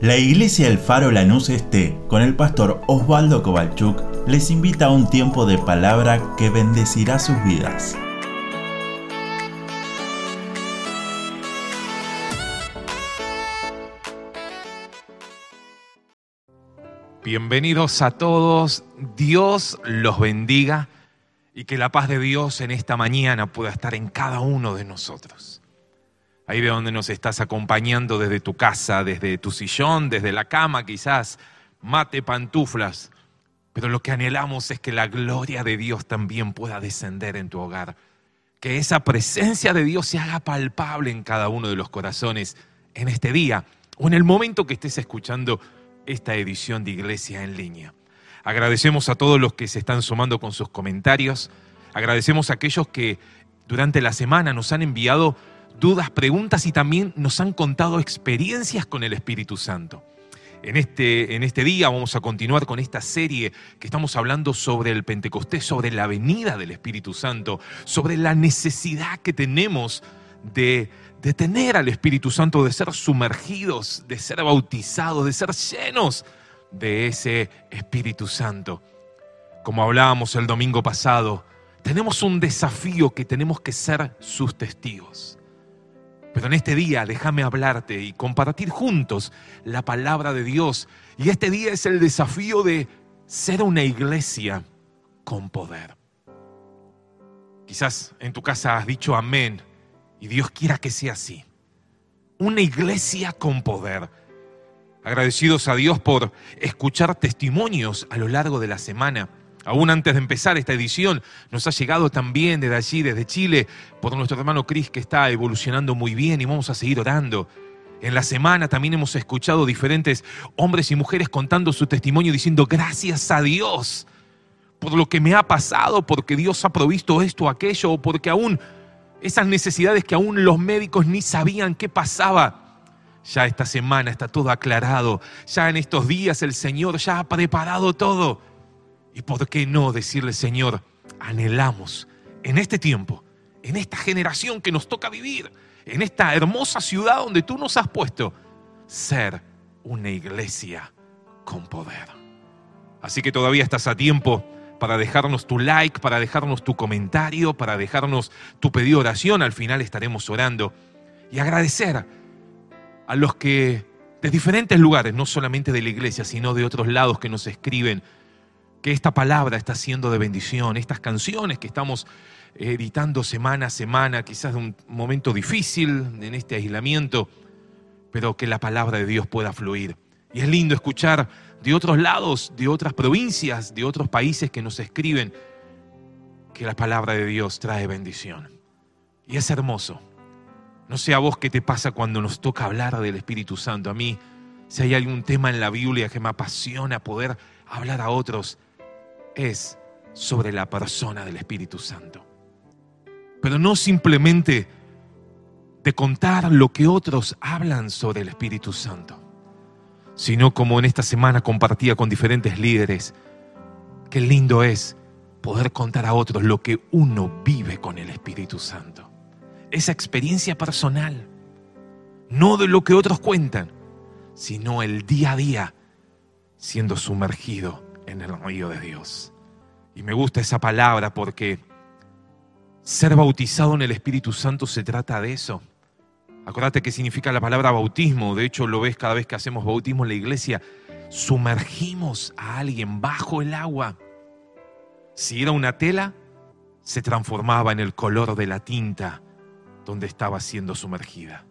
La Iglesia El Faro Lanús Este, con el pastor Osvaldo Kovalchuk, les invita a un tiempo de palabra que bendecirá sus vidas. Bienvenidos a todos, Dios los bendiga y que la paz de Dios en esta mañana pueda estar en cada uno de nosotros ahí de donde nos estás acompañando desde tu casa, desde tu sillón, desde la cama quizás, mate pantuflas. Pero lo que anhelamos es que la gloria de Dios también pueda descender en tu hogar. Que esa presencia de Dios se haga palpable en cada uno de los corazones en este día o en el momento que estés escuchando esta edición de Iglesia en línea. Agradecemos a todos los que se están sumando con sus comentarios. Agradecemos a aquellos que durante la semana nos han enviado dudas, preguntas y también nos han contado experiencias con el Espíritu Santo. En este, en este día vamos a continuar con esta serie que estamos hablando sobre el Pentecostés, sobre la venida del Espíritu Santo, sobre la necesidad que tenemos de, de tener al Espíritu Santo, de ser sumergidos, de ser bautizados, de ser llenos de ese Espíritu Santo. Como hablábamos el domingo pasado, tenemos un desafío que tenemos que ser sus testigos. Pero en este día déjame hablarte y compartir juntos la palabra de Dios. Y este día es el desafío de ser una iglesia con poder. Quizás en tu casa has dicho amén y Dios quiera que sea así. Una iglesia con poder. Agradecidos a Dios por escuchar testimonios a lo largo de la semana Aún antes de empezar esta edición, nos ha llegado también desde allí, desde Chile, por nuestro hermano Cris, que está evolucionando muy bien y vamos a seguir orando. En la semana también hemos escuchado diferentes hombres y mujeres contando su testimonio diciendo gracias a Dios por lo que me ha pasado, porque Dios ha provisto esto o aquello, o porque aún esas necesidades que aún los médicos ni sabían qué pasaba. Ya esta semana está todo aclarado, ya en estos días el Señor ya ha preparado todo. ¿Y por qué no decirle, Señor, anhelamos en este tiempo, en esta generación que nos toca vivir, en esta hermosa ciudad donde tú nos has puesto, ser una iglesia con poder? Así que todavía estás a tiempo para dejarnos tu like, para dejarnos tu comentario, para dejarnos tu pedido de oración. Al final estaremos orando y agradecer a los que de diferentes lugares, no solamente de la iglesia, sino de otros lados que nos escriben que esta palabra está siendo de bendición, estas canciones que estamos editando semana a semana, quizás de un momento difícil en este aislamiento, pero que la palabra de Dios pueda fluir. Y es lindo escuchar de otros lados, de otras provincias, de otros países que nos escriben que la palabra de Dios trae bendición. Y es hermoso. No sé a vos qué te pasa cuando nos toca hablar del Espíritu Santo. A mí, si hay algún tema en la Biblia que me apasiona poder hablar a otros, es sobre la persona del Espíritu Santo. Pero no simplemente de contar lo que otros hablan sobre el Espíritu Santo, sino como en esta semana compartía con diferentes líderes, qué lindo es poder contar a otros lo que uno vive con el Espíritu Santo. Esa experiencia personal, no de lo que otros cuentan, sino el día a día siendo sumergido en el río de Dios. Y me gusta esa palabra porque ser bautizado en el Espíritu Santo se trata de eso. Acuérdate qué significa la palabra bautismo. De hecho, lo ves cada vez que hacemos bautismo en la iglesia. Sumergimos a alguien bajo el agua. Si era una tela, se transformaba en el color de la tinta donde estaba siendo sumergida.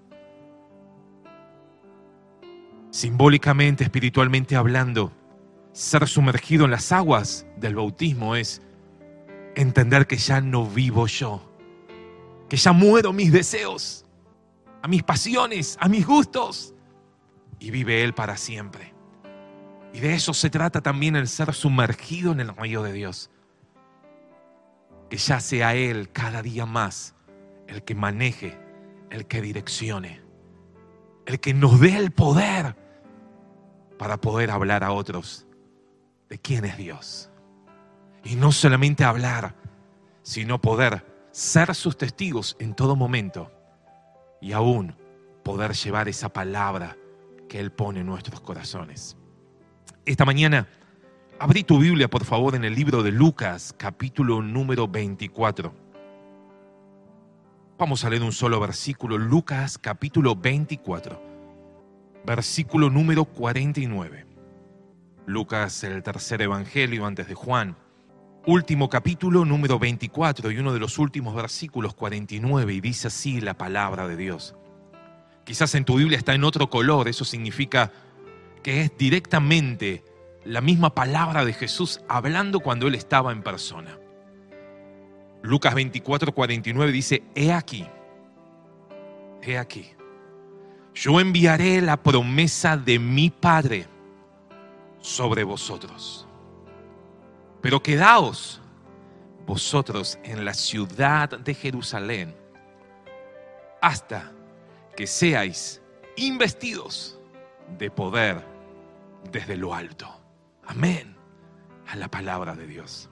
Simbólicamente, espiritualmente hablando, ser sumergido en las aguas del bautismo es entender que ya no vivo yo, que ya muero mis deseos, a mis pasiones, a mis gustos, y vive Él para siempre. Y de eso se trata también el ser sumergido en el río de Dios. Que ya sea Él cada día más el que maneje, el que direccione, el que nos dé el poder para poder hablar a otros de quién es Dios. Y no solamente hablar, sino poder ser sus testigos en todo momento y aún poder llevar esa palabra que Él pone en nuestros corazones. Esta mañana, abrí tu Biblia, por favor, en el libro de Lucas, capítulo número 24. Vamos a leer un solo versículo, Lucas, capítulo 24, versículo número 49. Lucas, el tercer evangelio antes de Juan. Último capítulo, número 24, y uno de los últimos versículos, 49, y dice así la palabra de Dios. Quizás en tu Biblia está en otro color, eso significa que es directamente la misma palabra de Jesús hablando cuando Él estaba en persona. Lucas 24, 49 dice, he aquí, he aquí, yo enviaré la promesa de mi Padre sobre vosotros. Pero quedaos vosotros en la ciudad de Jerusalén hasta que seáis investidos de poder desde lo alto. Amén a la palabra de Dios.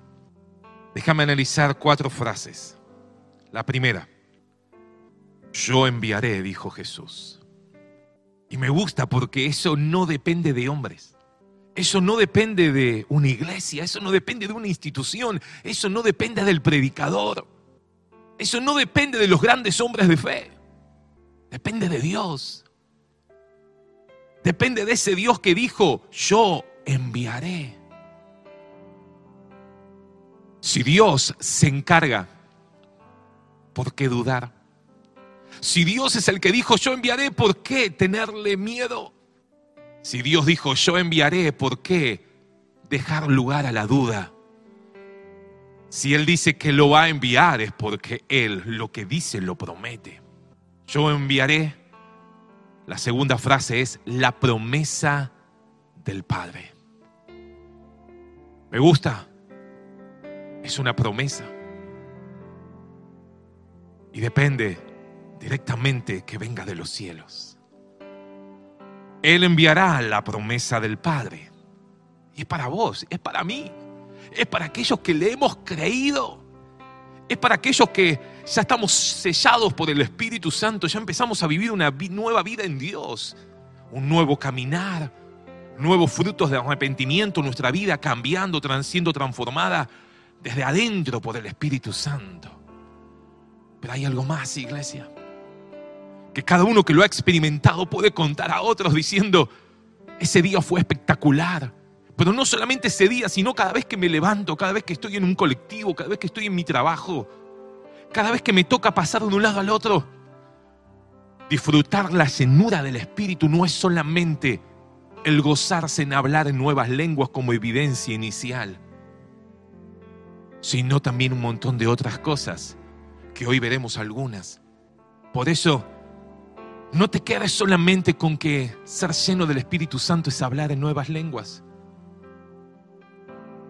Déjame analizar cuatro frases. La primera, yo enviaré, dijo Jesús. Y me gusta porque eso no depende de hombres. Eso no depende de una iglesia, eso no depende de una institución, eso no depende del predicador, eso no depende de los grandes hombres de fe, depende de Dios. Depende de ese Dios que dijo, yo enviaré. Si Dios se encarga, ¿por qué dudar? Si Dios es el que dijo, yo enviaré, ¿por qué tenerle miedo? Si Dios dijo, yo enviaré, ¿por qué dejar lugar a la duda? Si Él dice que lo va a enviar es porque Él lo que dice lo promete. Yo enviaré. La segunda frase es la promesa del Padre. Me gusta. Es una promesa. Y depende directamente que venga de los cielos. Él enviará la promesa del Padre. Y es para vos, es para mí, es para aquellos que le hemos creído, es para aquellos que ya estamos sellados por el Espíritu Santo, ya empezamos a vivir una nueva vida en Dios, un nuevo caminar, nuevos frutos de arrepentimiento, nuestra vida cambiando, siendo transformada desde adentro por el Espíritu Santo. Pero hay algo más, iglesia que cada uno que lo ha experimentado puede contar a otros diciendo, ese día fue espectacular. Pero no solamente ese día, sino cada vez que me levanto, cada vez que estoy en un colectivo, cada vez que estoy en mi trabajo, cada vez que me toca pasar de un lado al otro. Disfrutar la llenura del Espíritu no es solamente el gozarse en hablar en nuevas lenguas como evidencia inicial, sino también un montón de otras cosas, que hoy veremos algunas. Por eso, no te quedes solamente con que ser lleno del Espíritu Santo es hablar en nuevas lenguas.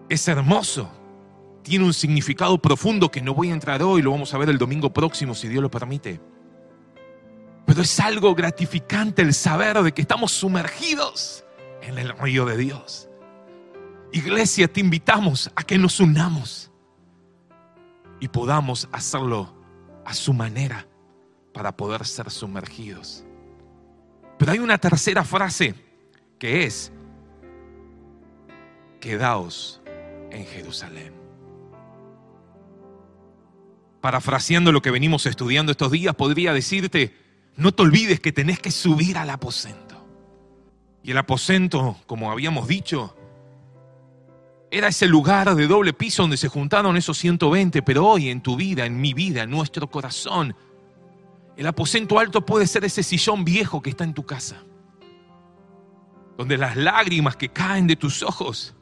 Es hermoso. Tiene un significado profundo que no voy a entrar hoy, lo vamos a ver el domingo próximo si Dios lo permite. Pero es algo gratificante el saber de que estamos sumergidos en el río de Dios. Iglesia, te invitamos a que nos unamos y podamos hacerlo a su manera para poder ser sumergidos. Pero hay una tercera frase que es, quedaos en Jerusalén. Parafraseando lo que venimos estudiando estos días, podría decirte, no te olvides que tenés que subir al aposento. Y el aposento, como habíamos dicho, era ese lugar de doble piso donde se juntaron esos 120, pero hoy en tu vida, en mi vida, en nuestro corazón, el aposento alto puede ser ese sillón viejo que está en tu casa, donde las lágrimas que caen de tus ojos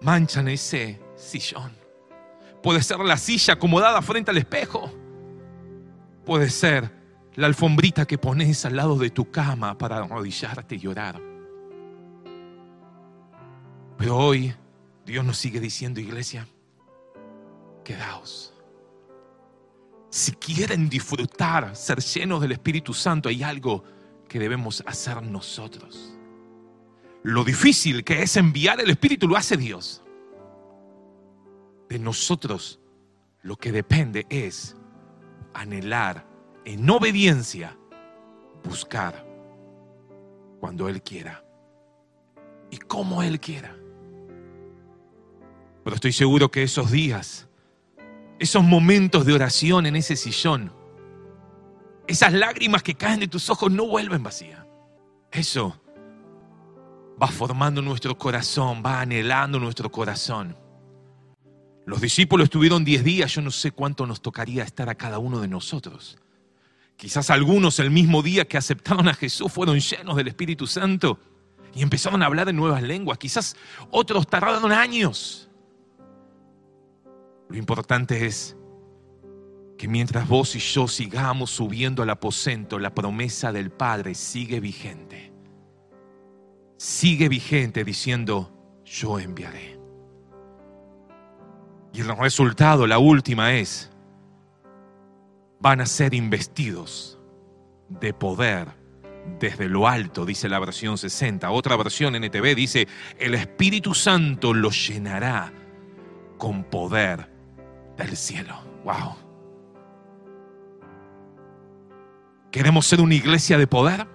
manchan ese sillón. Puede ser la silla acomodada frente al espejo. Puede ser la alfombrita que pones al lado de tu cama para arrodillarte y llorar. Pero hoy Dios nos sigue diciendo, iglesia, quedaos si quieren disfrutar, ser llenos del Espíritu Santo, hay algo que debemos hacer nosotros. Lo difícil que es enviar el Espíritu lo hace Dios. De nosotros lo que depende es anhelar en obediencia, buscar. cuando Él quiera y como Él quiera. Pero estoy seguro que esos días, esos momentos de oración en ese sillón, esas lágrimas que caen de tus ojos no vuelven vacías. Eso va formando nuestro corazón, va anhelando nuestro corazón. Los discípulos estuvieron diez días, yo no sé cuánto nos tocaría estar a cada uno de nosotros. Quizás algunos el mismo día que aceptaron a Jesús fueron llenos del Espíritu Santo y empezaron a hablar en nuevas lenguas. Quizás otros tardaron años. Lo importante es que mientras vos y yo sigamos subiendo al aposento, la promesa del Padre sigue vigente. Sigue vigente diciendo, yo enviaré. Y el resultado, la última es, van a ser investidos de poder desde lo alto, dice la versión 60. Otra versión NTV dice, el Espíritu Santo los llenará con poder del cielo. Wow. ¿Queremos ser una iglesia de poder?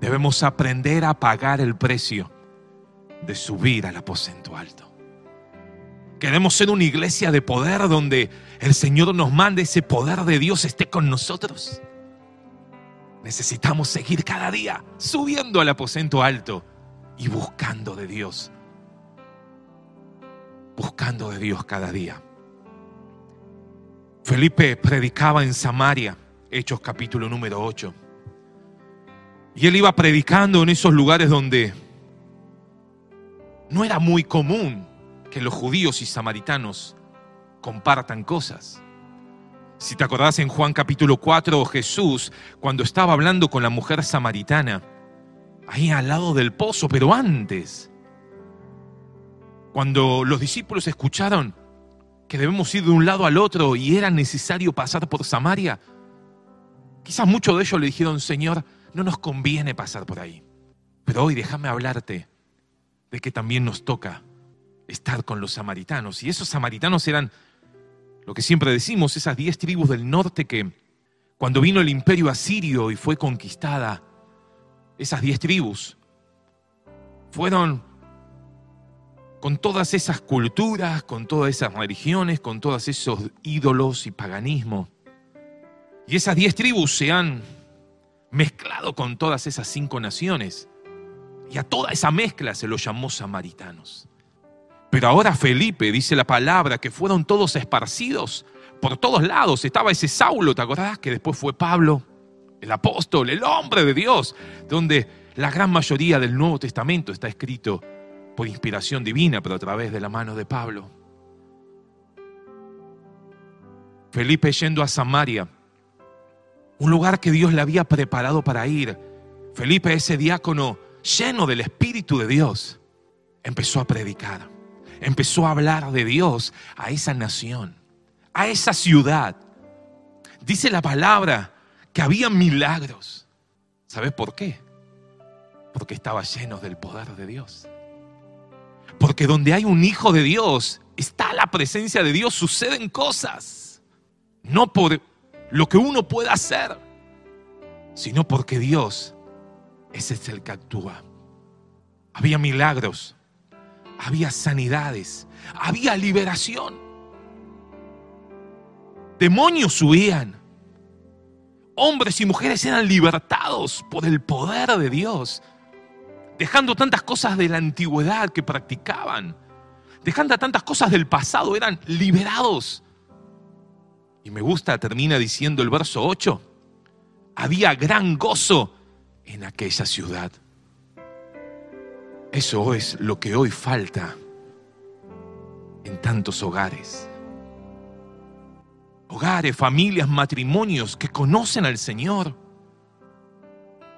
Debemos aprender a pagar el precio de subir al aposento alto. Queremos ser una iglesia de poder donde el Señor nos mande ese poder de Dios esté con nosotros. Necesitamos seguir cada día subiendo al aposento alto y buscando de Dios. Buscando de Dios cada día. Felipe predicaba en Samaria, Hechos capítulo número 8. Y él iba predicando en esos lugares donde no era muy común que los judíos y samaritanos compartan cosas. Si te acordás en Juan capítulo 4, Jesús, cuando estaba hablando con la mujer samaritana, ahí al lado del pozo, pero antes, cuando los discípulos escucharon que debemos ir de un lado al otro y era necesario pasar por Samaria, quizás muchos de ellos le dijeron, Señor, no nos conviene pasar por ahí. Pero hoy déjame hablarte de que también nos toca estar con los samaritanos. Y esos samaritanos eran lo que siempre decimos, esas diez tribus del norte que cuando vino el imperio asirio y fue conquistada, esas diez tribus fueron con todas esas culturas, con todas esas religiones, con todos esos ídolos y paganismo. Y esas diez tribus se han mezclado con todas esas cinco naciones. Y a toda esa mezcla se los llamó samaritanos. Pero ahora Felipe dice la palabra que fueron todos esparcidos por todos lados. Estaba ese Saulo, ¿te acordás? Que después fue Pablo, el apóstol, el hombre de Dios, donde la gran mayoría del Nuevo Testamento está escrito por inspiración divina, pero a través de la mano de Pablo. Felipe yendo a Samaria, un lugar que Dios le había preparado para ir. Felipe, ese diácono lleno del Espíritu de Dios, empezó a predicar empezó a hablar de Dios a esa nación, a esa ciudad. Dice la palabra que había milagros. ¿Sabes por qué? Porque estaba lleno del poder de Dios. Porque donde hay un hijo de Dios, está la presencia de Dios, suceden cosas. No por lo que uno pueda hacer, sino porque Dios es el que actúa. Había milagros, había sanidades, había liberación. Demonios huían. Hombres y mujeres eran libertados por el poder de Dios, dejando tantas cosas de la antigüedad que practicaban, dejando tantas cosas del pasado, eran liberados. Y me gusta, termina diciendo el verso 8, había gran gozo en aquella ciudad. Eso es lo que hoy falta en tantos hogares. Hogares, familias, matrimonios que conocen al Señor.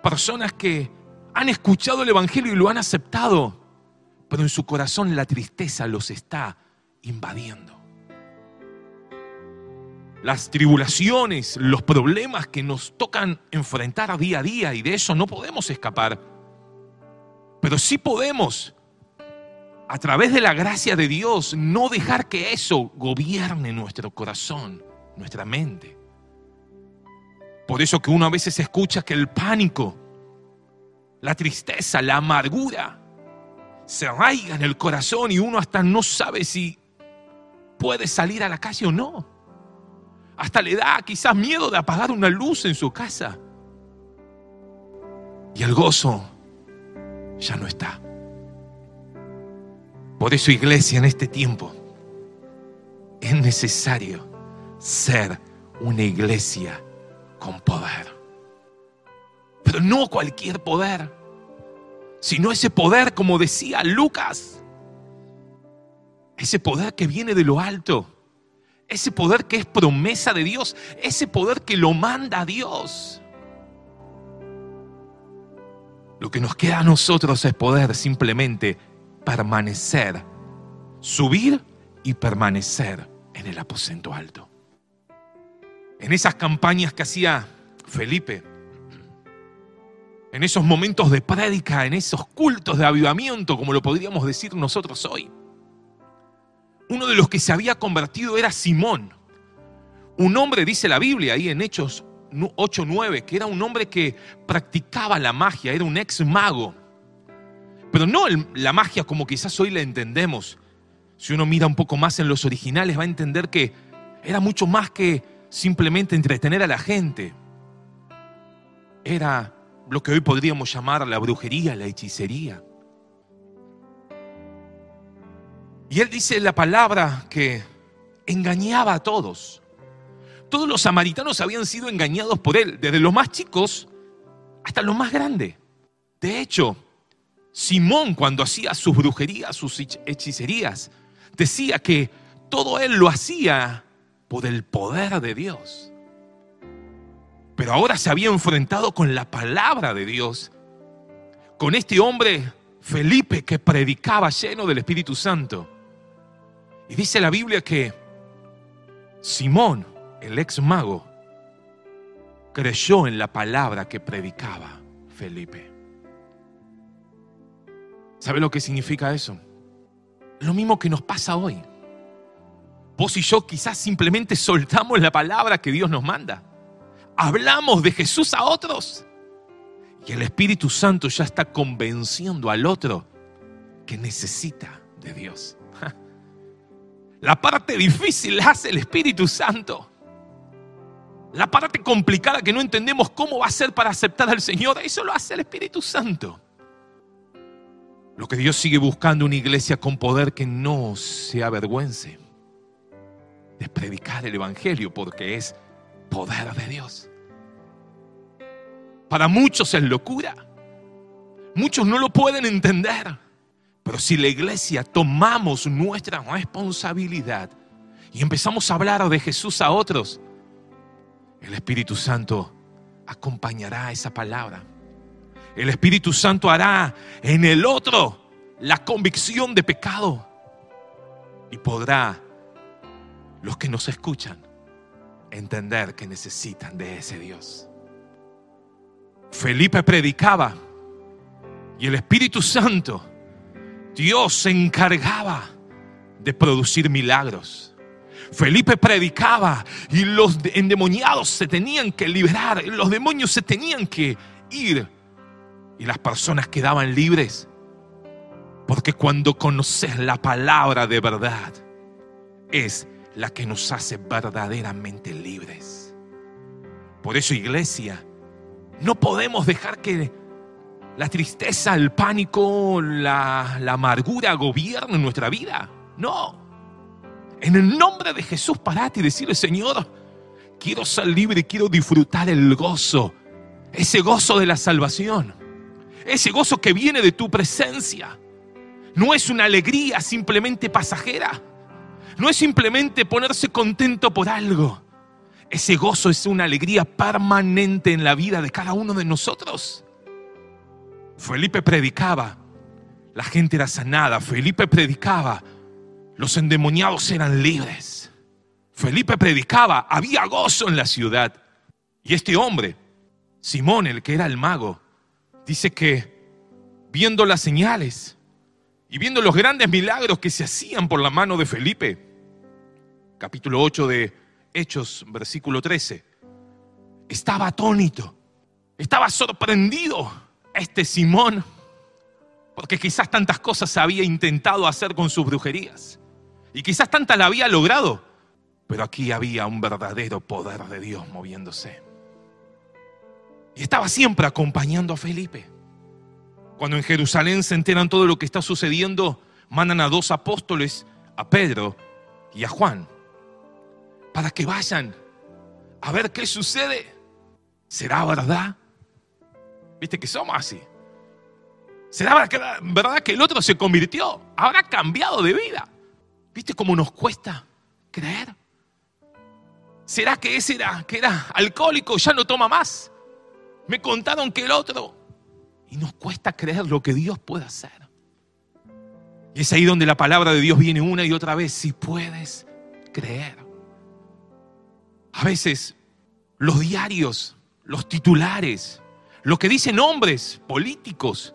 Personas que han escuchado el Evangelio y lo han aceptado, pero en su corazón la tristeza los está invadiendo. Las tribulaciones, los problemas que nos tocan enfrentar día a día y de eso no podemos escapar pero sí podemos, a través de la gracia de Dios, no dejar que eso gobierne nuestro corazón, nuestra mente. Por eso que uno a veces escucha que el pánico la tristeza, la amargura se arraiga en el corazón y uno hasta no sabe si puede salir a la calle o no. Hasta le da quizás miedo de apagar una luz en su casa. Y el gozo ya no está. Por eso, iglesia, en este tiempo es necesario ser una iglesia con poder. Pero no cualquier poder, sino ese poder, como decía Lucas, ese poder que viene de lo alto, ese poder que es promesa de Dios, ese poder que lo manda Dios. Lo que nos queda a nosotros es poder simplemente permanecer, subir y permanecer en el aposento alto. En esas campañas que hacía Felipe, en esos momentos de prédica, en esos cultos de avivamiento, como lo podríamos decir nosotros hoy. Uno de los que se había convertido era Simón, un hombre, dice la Biblia ahí en Hechos 8:9, que era un hombre que practicaba la magia, era un ex mago. Pero no la magia como quizás hoy la entendemos. Si uno mira un poco más en los originales va a entender que era mucho más que simplemente entretener a la gente. Era lo que hoy podríamos llamar la brujería, la hechicería. Y él dice la palabra que engañaba a todos. Todos los samaritanos habían sido engañados por él, desde los más chicos hasta los más grandes. De hecho, Simón cuando hacía sus brujerías, sus hechicerías, decía que todo él lo hacía por el poder de Dios pero ahora se había enfrentado con la palabra de Dios, con este hombre Felipe que predicaba lleno del Espíritu Santo. Y dice la Biblia que Simón, el ex mago, creyó en la palabra que predicaba Felipe. ¿Sabe lo que significa eso? Lo mismo que nos pasa hoy. Vos y yo quizás simplemente soltamos la palabra que Dios nos manda hablamos de Jesús a otros y el Espíritu Santo ya está convenciendo al otro que necesita de Dios. La parte difícil la hace el Espíritu Santo. La parte complicada que no entendemos cómo va a ser para aceptar al Señor, eso lo hace el Espíritu Santo. Lo que Dios sigue buscando una iglesia con poder que no se avergüence de predicar el Evangelio porque es poder de Dios. Para muchos es locura. Muchos no lo pueden entender. Pero si la iglesia tomamos nuestra responsabilidad y empezamos a hablar de Jesús a otros, el Espíritu Santo acompañará esa palabra. El Espíritu Santo hará en el otro la convicción de pecado y podrá los que nos escuchan entender que necesitan de ese Dios. Felipe predicaba y el Espíritu Santo, Dios se encargaba de producir milagros. Felipe predicaba y los endemoniados se tenían que liberar, los demonios se tenían que ir y las personas quedaban libres. Porque cuando conoces la palabra de verdad, es la que nos hace verdaderamente libres. Por eso, iglesia, no podemos dejar que la tristeza, el pánico, la, amargura gobiernen nuestra vida. No. En el nombre de Jesús, parate y decirle, Señor, quiero ser libre quiero disfrutar el gozo. Ese gozo de la salvación. Ese gozo que viene de tu presencia. No es una alegría simplemente pasajera. No es simplemente ponerse contento por algo. Ese gozo es una alegría permanente en la vida de cada uno de nosotros. Felipe predicaba, la gente era sanada. Felipe predicaba, los endemoniados eran libres. Felipe predicaba, había gozo en la ciudad. Y este hombre, Simón, el que era el mago, dice que viendo las señales y viendo los grandes milagros que se hacían por la mano de Felipe, capítulo 8 de Hechos, versículo 13. Estaba atónito, estaba sorprendido, este Simón, porque quizás tantas cosas había intentado hacer con sus brujerías, y quizás tantas la había logrado, pero aquí había un verdadero poder de Dios moviéndose. Y estaba siempre acompañando a Felipe. Cuando en Jerusalén se enteran todo lo que está sucediendo, mandan a dos apóstoles, a Pedro y a Juan, para que vayan a ver qué sucede. ¿Será verdad? Viste que somos así. ¿Será verdad que el otro se convirtió? ¿Habrá cambiado de vida? ¿Viste cómo nos cuesta creer? ¿Será que ese era, que era alcohólico ya no toma más? Me contaron que el otro. Y nos cuesta creer lo que Dios puede hacer. Y es ahí donde la palabra de Dios viene una y otra vez. Si puedes creer. A veces los diarios, los titulares, lo que dicen hombres políticos,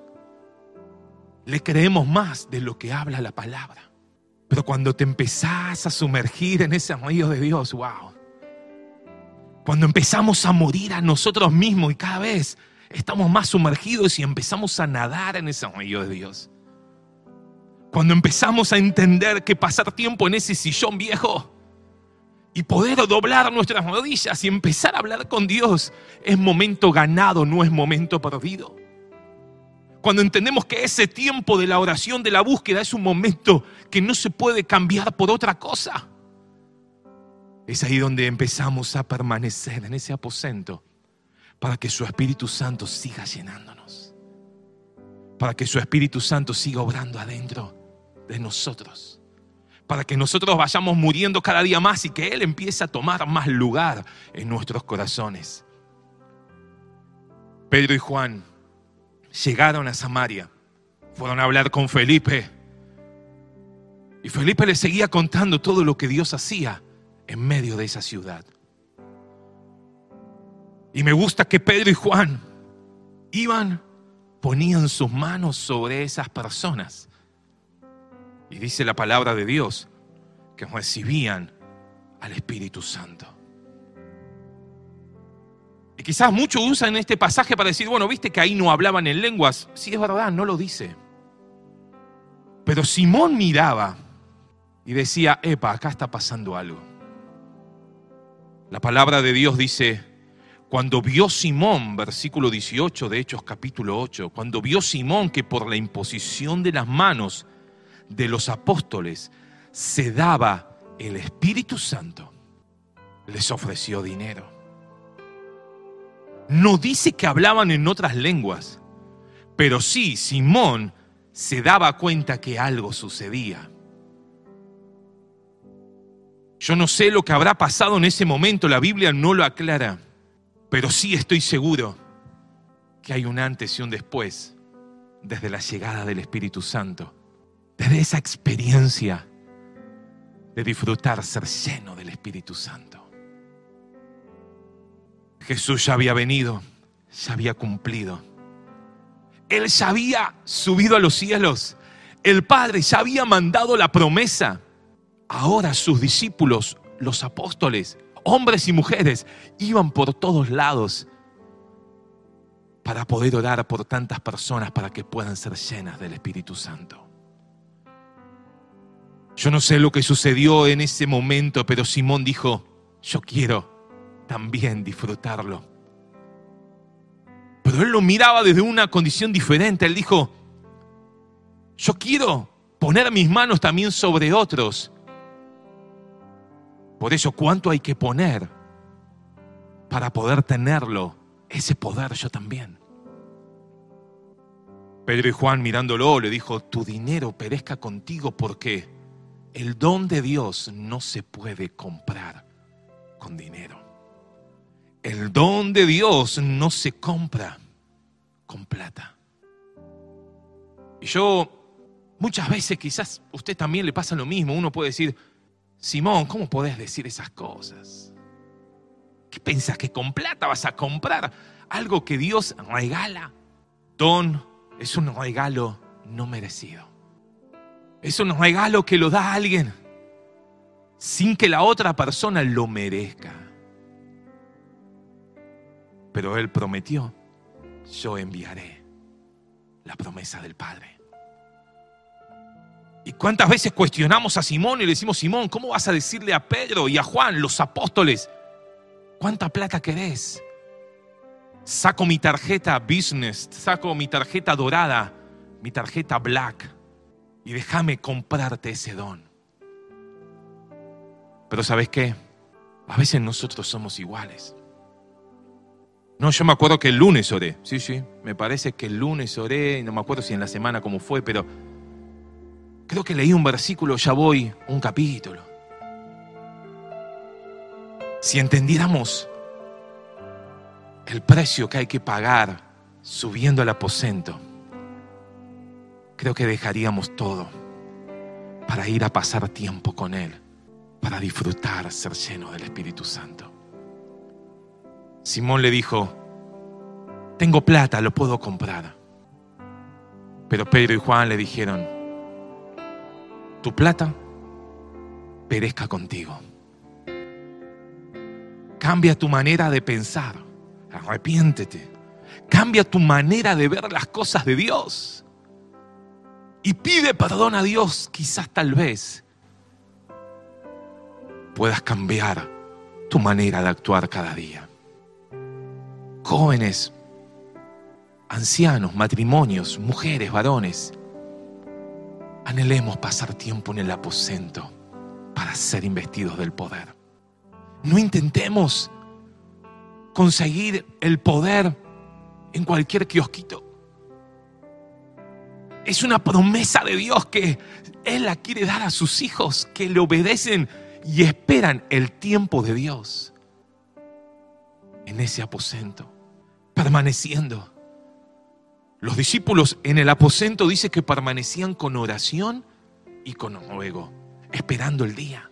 le creemos más de lo que habla la palabra. Pero cuando te empezás a sumergir en ese río de Dios, wow. Cuando empezamos a morir a nosotros mismos y cada vez estamos más sumergidos y empezamos a nadar en ese río de Dios. Cuando empezamos a entender que pasar tiempo en ese sillón viejo y poder doblar nuestras rodillas y empezar a hablar con Dios es momento ganado, no es momento perdido. Cuando entendemos que ese tiempo de la oración, de la búsqueda, es un momento que no se puede cambiar por otra cosa. Es ahí donde empezamos a permanecer en ese aposento para que su Espíritu Santo siga llenándonos. Para que su Espíritu Santo siga obrando adentro de nosotros para que nosotros vayamos muriendo cada día más y que Él empiece a tomar más lugar en nuestros corazones. Pedro y Juan llegaron a Samaria, fueron a hablar con Felipe y Felipe les seguía contando todo lo que Dios hacía en medio de esa ciudad. Y me gusta que Pedro y Juan iban, ponían sus manos sobre esas personas y dice la palabra de Dios que recibían al Espíritu Santo. Y quizás muchos usan este pasaje para decir, bueno, viste que ahí no hablaban en lenguas. Sí, es verdad, no lo dice. Pero Simón miraba y decía, epa, acá está pasando algo. La palabra de Dios dice, cuando vio Simón, versículo 18 de Hechos capítulo 8, cuando vio Simón que por la imposición de las manos de los apóstoles se daba el Espíritu Santo, les ofreció dinero. No dice que hablaban en otras lenguas, pero sí Simón se daba cuenta que algo sucedía. Yo no sé lo que habrá pasado en ese momento, la Biblia no lo aclara, pero sí estoy seguro que hay un antes y un después desde la llegada del Espíritu Santo desde esa experiencia de disfrutar ser lleno del Espíritu Santo. Jesús ya había venido, ya había cumplido. Él ya había subido a los cielos. El Padre ya había mandado la promesa. Ahora sus discípulos, los apóstoles, hombres y mujeres, iban por todos lados para poder orar por tantas personas para que puedan ser llenas del Espíritu Santo. Yo no sé lo que sucedió en ese momento, pero Simón dijo, yo quiero también disfrutarlo. Pero él lo miraba desde una condición diferente. Él dijo, yo quiero poner mis manos también sobre otros. Por eso, ¿cuánto hay que poner para poder tenerlo? Ese poder yo también. Pedro y Juan mirándolo le dijo, tu dinero perezca contigo porque el don de Dios no se puede comprar con dinero. El don de Dios no se compra con plata. Y yo, muchas veces quizás usted también le pasa lo mismo. Uno puede decir, Simón, ¿cómo podés decir esas cosas? ¿Qué piensas que con plata vas a comprar algo que Dios regala? Don es un regalo no merecido. Es un regalo que lo da alguien sin que la otra persona lo merezca. Pero Él prometió, yo enviaré la promesa del Padre. ¿Y cuántas veces cuestionamos a Simón y le decimos, Simón, ¿cómo vas a decirle a Pedro y a Juan, los apóstoles, cuánta plata querés? Saco mi tarjeta business, saco mi tarjeta dorada, mi tarjeta black y déjame comprarte ese don. Pero ¿sabes qué? A veces nosotros somos iguales. No, yo me acuerdo que el lunes oré. Sí, sí, me parece que el lunes oré, no me acuerdo si en la semana cómo fue, pero Creo que leí un versículo, ya voy, un capítulo. Si entendiéramos el precio que hay que pagar subiendo al aposento, creo que dejaríamos todo para ir a pasar tiempo con Él, para disfrutar ser lleno del Espíritu Santo. Simón le dijo, tengo plata, lo puedo comprar. Pero Pedro y Juan le dijeron, tu plata perezca contigo. Cambia tu manera de pensar. Arrepiéntete. Cambia tu manera de ver las cosas de Dios. Y pide perdón a Dios. Quizás tal vez puedas cambiar tu manera de actuar cada día. Jóvenes, ancianos, matrimonios, mujeres, varones Anhelemos pasar tiempo en el aposento para ser investidos del poder. No intentemos conseguir el poder en cualquier kiosquito. Es una promesa de Dios que Él la quiere dar a sus hijos que le obedecen y esperan el tiempo de Dios en ese aposento, permaneciendo los discípulos en el aposento dice que permanecían con oración y con ruego, esperando el día.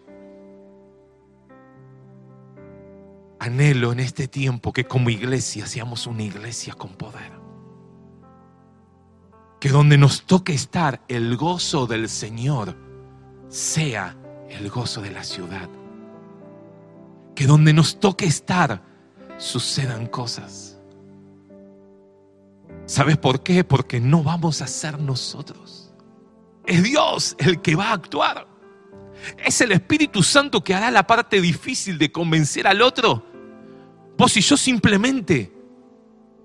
Anhelo en este tiempo que como iglesia seamos una iglesia con poder. Que donde nos toque estar el gozo del Señor sea el gozo de la ciudad. Que donde nos toque estar sucedan cosas ¿Sabes por qué? Porque no vamos a ser nosotros. Es Dios el que va a actuar. Es el Espíritu Santo que hará la parte difícil de convencer al otro. Vos y yo simplemente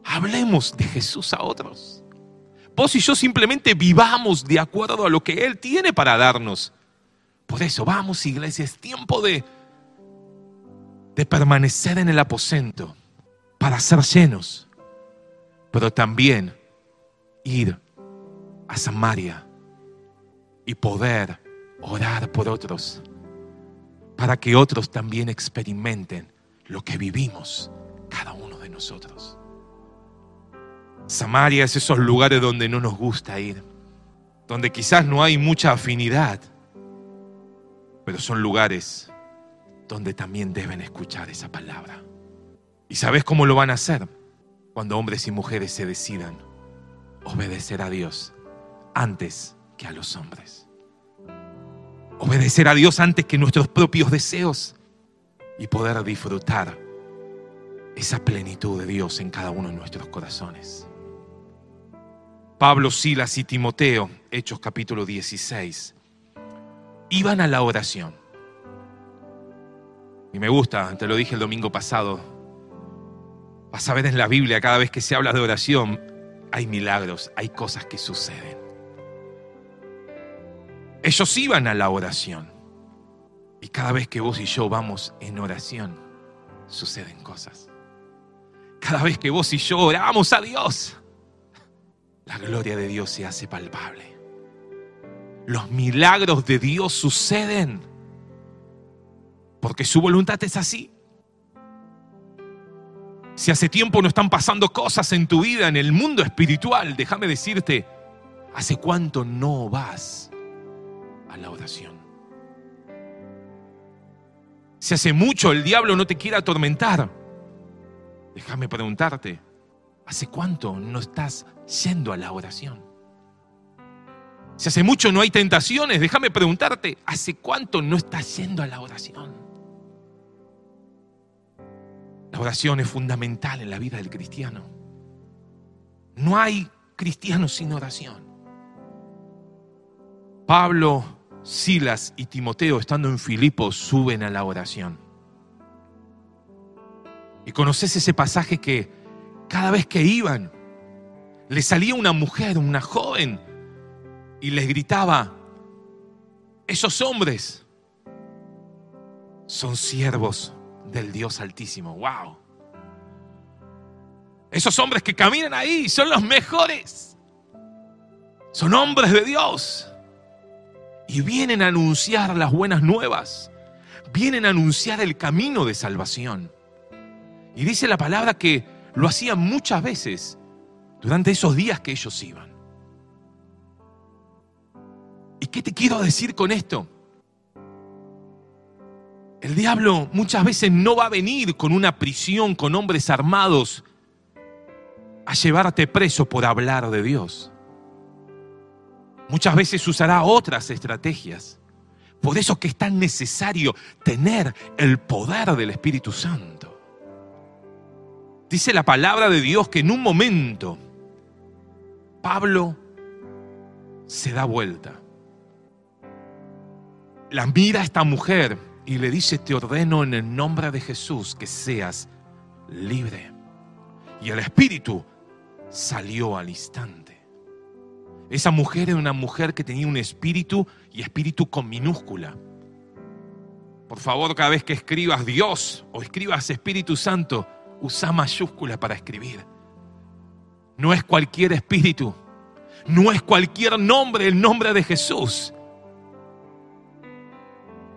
hablemos de Jesús a otros. Vos y yo simplemente vivamos de acuerdo a lo que Él tiene para darnos. Por eso vamos, iglesia, es tiempo de, de permanecer en el aposento para ser llenos pero también ir a Samaria y poder orar por otros, para que otros también experimenten lo que vivimos cada uno de nosotros. Samaria es esos lugares donde no nos gusta ir, donde quizás no hay mucha afinidad, pero son lugares donde también deben escuchar esa palabra. ¿Y sabes cómo lo van a hacer? cuando hombres y mujeres se decidan obedecer a Dios antes que a los hombres. Obedecer a Dios antes que nuestros propios deseos y poder disfrutar esa plenitud de Dios en cada uno de nuestros corazones. Pablo, Silas y Timoteo, Hechos capítulo 16, iban a la oración. Y me gusta, te lo dije el domingo pasado, Vas a ver en la Biblia, cada vez que se habla de oración, hay milagros, hay cosas que suceden. Ellos iban a la oración. Y cada vez que vos y yo vamos en oración, suceden cosas. Cada vez que vos y yo oramos a Dios, la gloria de Dios se hace palpable. Los milagros de Dios suceden. Porque su voluntad es así. Si hace tiempo no están pasando cosas en tu vida, en el mundo espiritual, déjame decirte, ¿hace cuánto no vas a la oración? Si hace mucho el diablo no te quiere atormentar, déjame preguntarte, ¿hace cuánto no estás yendo a la oración? Si hace mucho no hay tentaciones, déjame preguntarte, ¿hace cuánto no estás yendo a la oración? La oración es fundamental en la vida del cristiano. No hay cristianos sin oración. Pablo, Silas y Timoteo, estando en Filipos, suben a la oración. Y conoces ese pasaje que cada vez que iban, le salía una mujer, una joven, y les gritaba, esos hombres son siervos del Dios Altísimo. ¡Wow! Esos hombres que caminan ahí son los mejores. Son hombres de Dios. Y vienen a anunciar las buenas nuevas. Vienen a anunciar el camino de salvación. Y dice la palabra que lo hacían muchas veces durante esos días que ellos iban. ¿Y qué te quiero decir con esto? El diablo muchas veces no va a venir con una prisión, con hombres armados, a llevarte preso por hablar de Dios. Muchas veces usará otras estrategias. Por eso que es tan necesario tener el poder del Espíritu Santo. Dice la palabra de Dios que en un momento Pablo se da vuelta. La mira a esta mujer y le dice, te ordeno en el nombre de Jesús que seas libre. Y el Espíritu salió al instante. Esa mujer era una mujer que tenía un espíritu y espíritu con minúscula. Por favor, cada vez que escribas Dios o escribas Espíritu Santo, usa mayúscula para escribir. No es cualquier espíritu, no es cualquier nombre, el nombre de Jesús.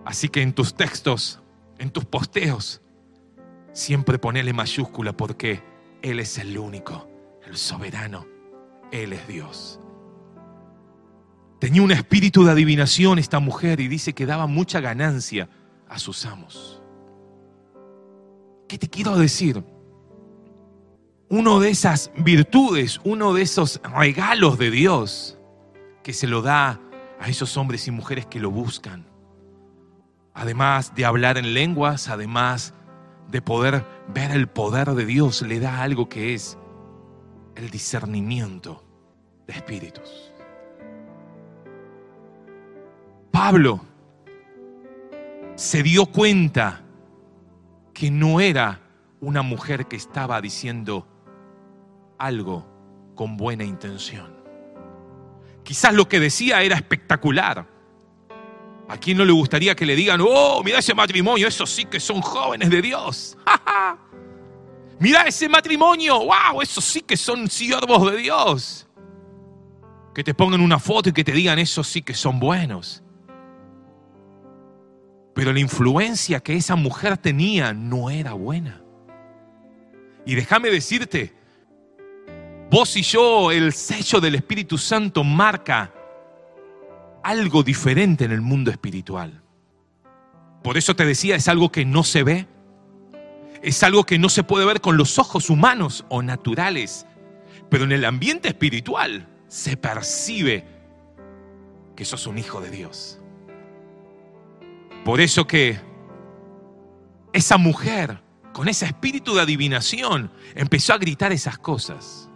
Así que en tus textos, en tus posteos, siempre ponele mayúscula porque Él es el único el soberano, Él es Dios. Tenía un espíritu de adivinación esta mujer y dice que daba mucha ganancia a sus amos. ¿Qué te quiero decir? Uno de esas virtudes, uno de esos regalos de Dios que se lo da a esos hombres y mujeres que lo buscan. Además de hablar en lenguas, además de poder ver el poder de Dios, le da algo que es el discernimiento de espíritus. Pablo se dio cuenta que no era una mujer que estaba diciendo algo con buena intención. Quizás lo que decía era espectacular. ¿A quién no le gustaría que le digan, oh, mira ese matrimonio, esos sí que son jóvenes de Dios? Mira ese matrimonio, wow, esos sí que son siervos de Dios. Que te pongan una foto y que te digan, esos sí que son buenos. Pero la influencia que esa mujer tenía no era buena. Y déjame decirte, vos y yo, el sello del Espíritu Santo marca algo diferente en el mundo espiritual. Por eso te decía, es algo que no se ve, es algo que no se puede ver con los ojos humanos o naturales, pero en el ambiente espiritual se percibe que sos un hijo de Dios. Por eso que esa mujer, con ese espíritu de adivinación, empezó a gritar esas cosas.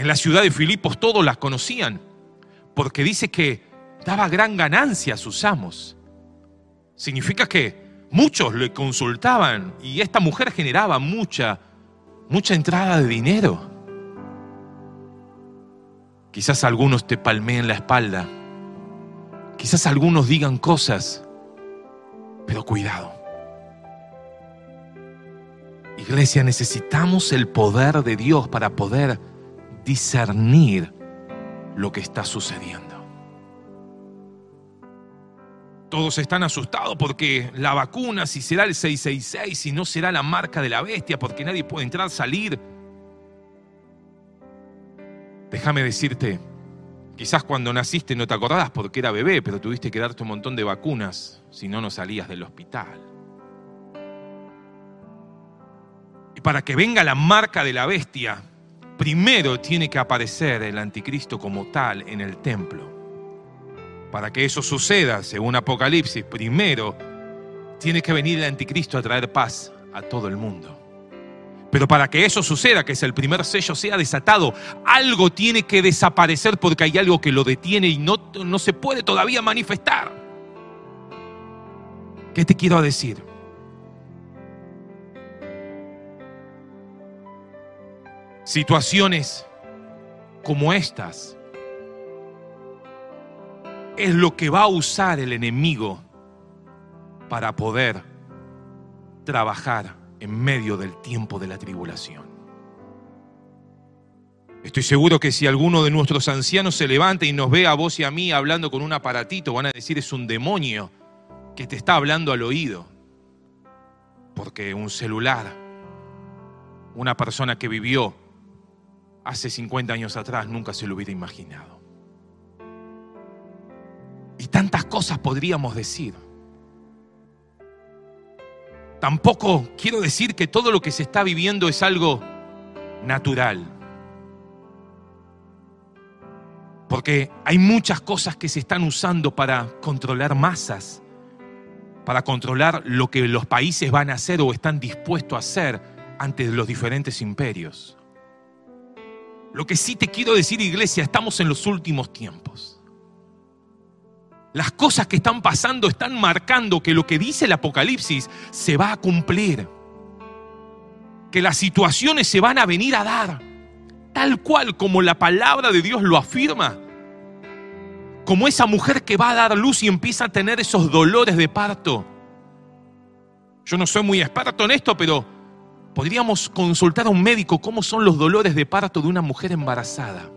En la ciudad de Filipos todos las conocían, porque dice que daba gran ganancia a sus amos. Significa que Muchos le consultaban y esta mujer generaba mucha, mucha entrada de dinero. Quizás algunos te palmeen la espalda. Quizás algunos digan cosas, pero cuidado. Iglesia, necesitamos el poder de Dios para poder discernir lo que está sucediendo. Todos están asustados porque la vacuna, si será el 666, si no será la marca de la bestia, porque nadie puede entrar, salir. Déjame decirte, quizás cuando naciste no te acordás porque era bebé, pero tuviste que darte un montón de vacunas, si no, no salías del hospital. Y para que venga la marca de la bestia, primero tiene que aparecer el anticristo como tal en el templo. Para que eso suceda, según Apocalipsis, primero tiene que venir el anticristo a traer paz a todo el mundo. Pero para que eso suceda, que es el primer sello sea desatado, algo tiene que desaparecer porque hay algo que lo detiene y no, no se puede todavía manifestar. ¿Qué te quiero decir? Situaciones como estas es lo que va a usar el enemigo para poder trabajar en medio del tiempo de la tribulación. Estoy seguro que si alguno de nuestros ancianos se levanta y nos ve a vos y a mí hablando con un aparatito, van a decir es un demonio que te está hablando al oído. Porque un celular, una persona que vivió hace 50 años atrás, nunca se lo hubiera imaginado. Y tantas cosas podríamos decir. Tampoco quiero decir que todo lo que se está viviendo es algo natural. Porque hay muchas cosas que se están usando para controlar masas, para controlar lo que los países van a hacer o están dispuestos a hacer ante los diferentes imperios. Lo que sí te quiero decir, iglesia, estamos en los últimos tiempos. Las cosas que están pasando están marcando que lo que dice el Apocalipsis se va a cumplir. Que las situaciones se van a venir a dar, tal cual como la palabra de Dios lo afirma. Como esa mujer que va a dar luz y empieza a tener esos dolores de parto. Yo no soy muy experto en esto, pero podríamos consultar a un médico cómo son los dolores de parto de una mujer embarazada.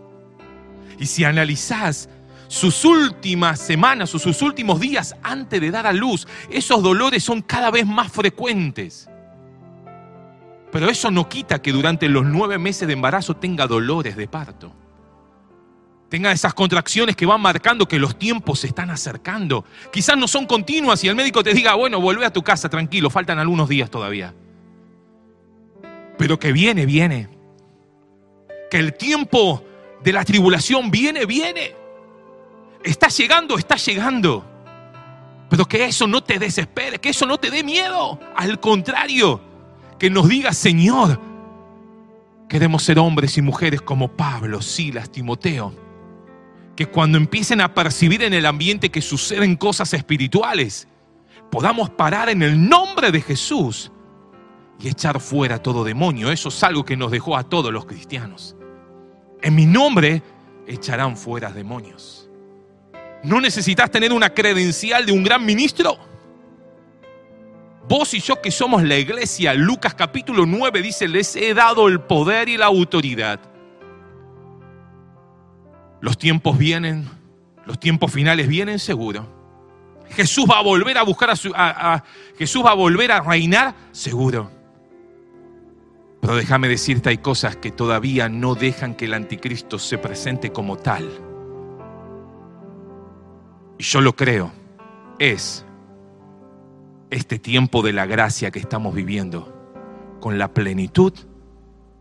Y si analizás sus últimas semanas o sus últimos días antes de dar a luz, esos dolores son cada vez más frecuentes. Pero eso no quita que durante los nueve meses de embarazo tenga dolores de parto. Tenga esas contracciones que van marcando que los tiempos se están acercando. Quizás no son continuas y el médico te diga, bueno, vuelve a tu casa, tranquilo, faltan algunos días todavía. Pero que viene, viene. Que el tiempo de la tribulación viene, viene. Está llegando, está llegando. Pero que eso no te desespere, que eso no te dé miedo. Al contrario, que nos diga, Señor, queremos ser hombres y mujeres como Pablo, Silas, Timoteo. Que cuando empiecen a percibir en el ambiente que suceden cosas espirituales, podamos parar en el nombre de Jesús y echar fuera todo demonio. Eso es algo que nos dejó a todos los cristianos. En mi nombre echarán fuera demonios. ¿No necesitas tener una credencial de un gran ministro? Vos y yo que somos la iglesia, Lucas capítulo 9 dice, les he dado el poder y la autoridad. Los tiempos vienen, los tiempos finales vienen seguro. Jesús va a volver a buscar a su... Jesús va a volver a reinar seguro. Pero déjame decirte, hay cosas que todavía no dejan que el anticristo se presente como tal y yo lo creo, es este tiempo de la gracia que estamos viviendo con la plenitud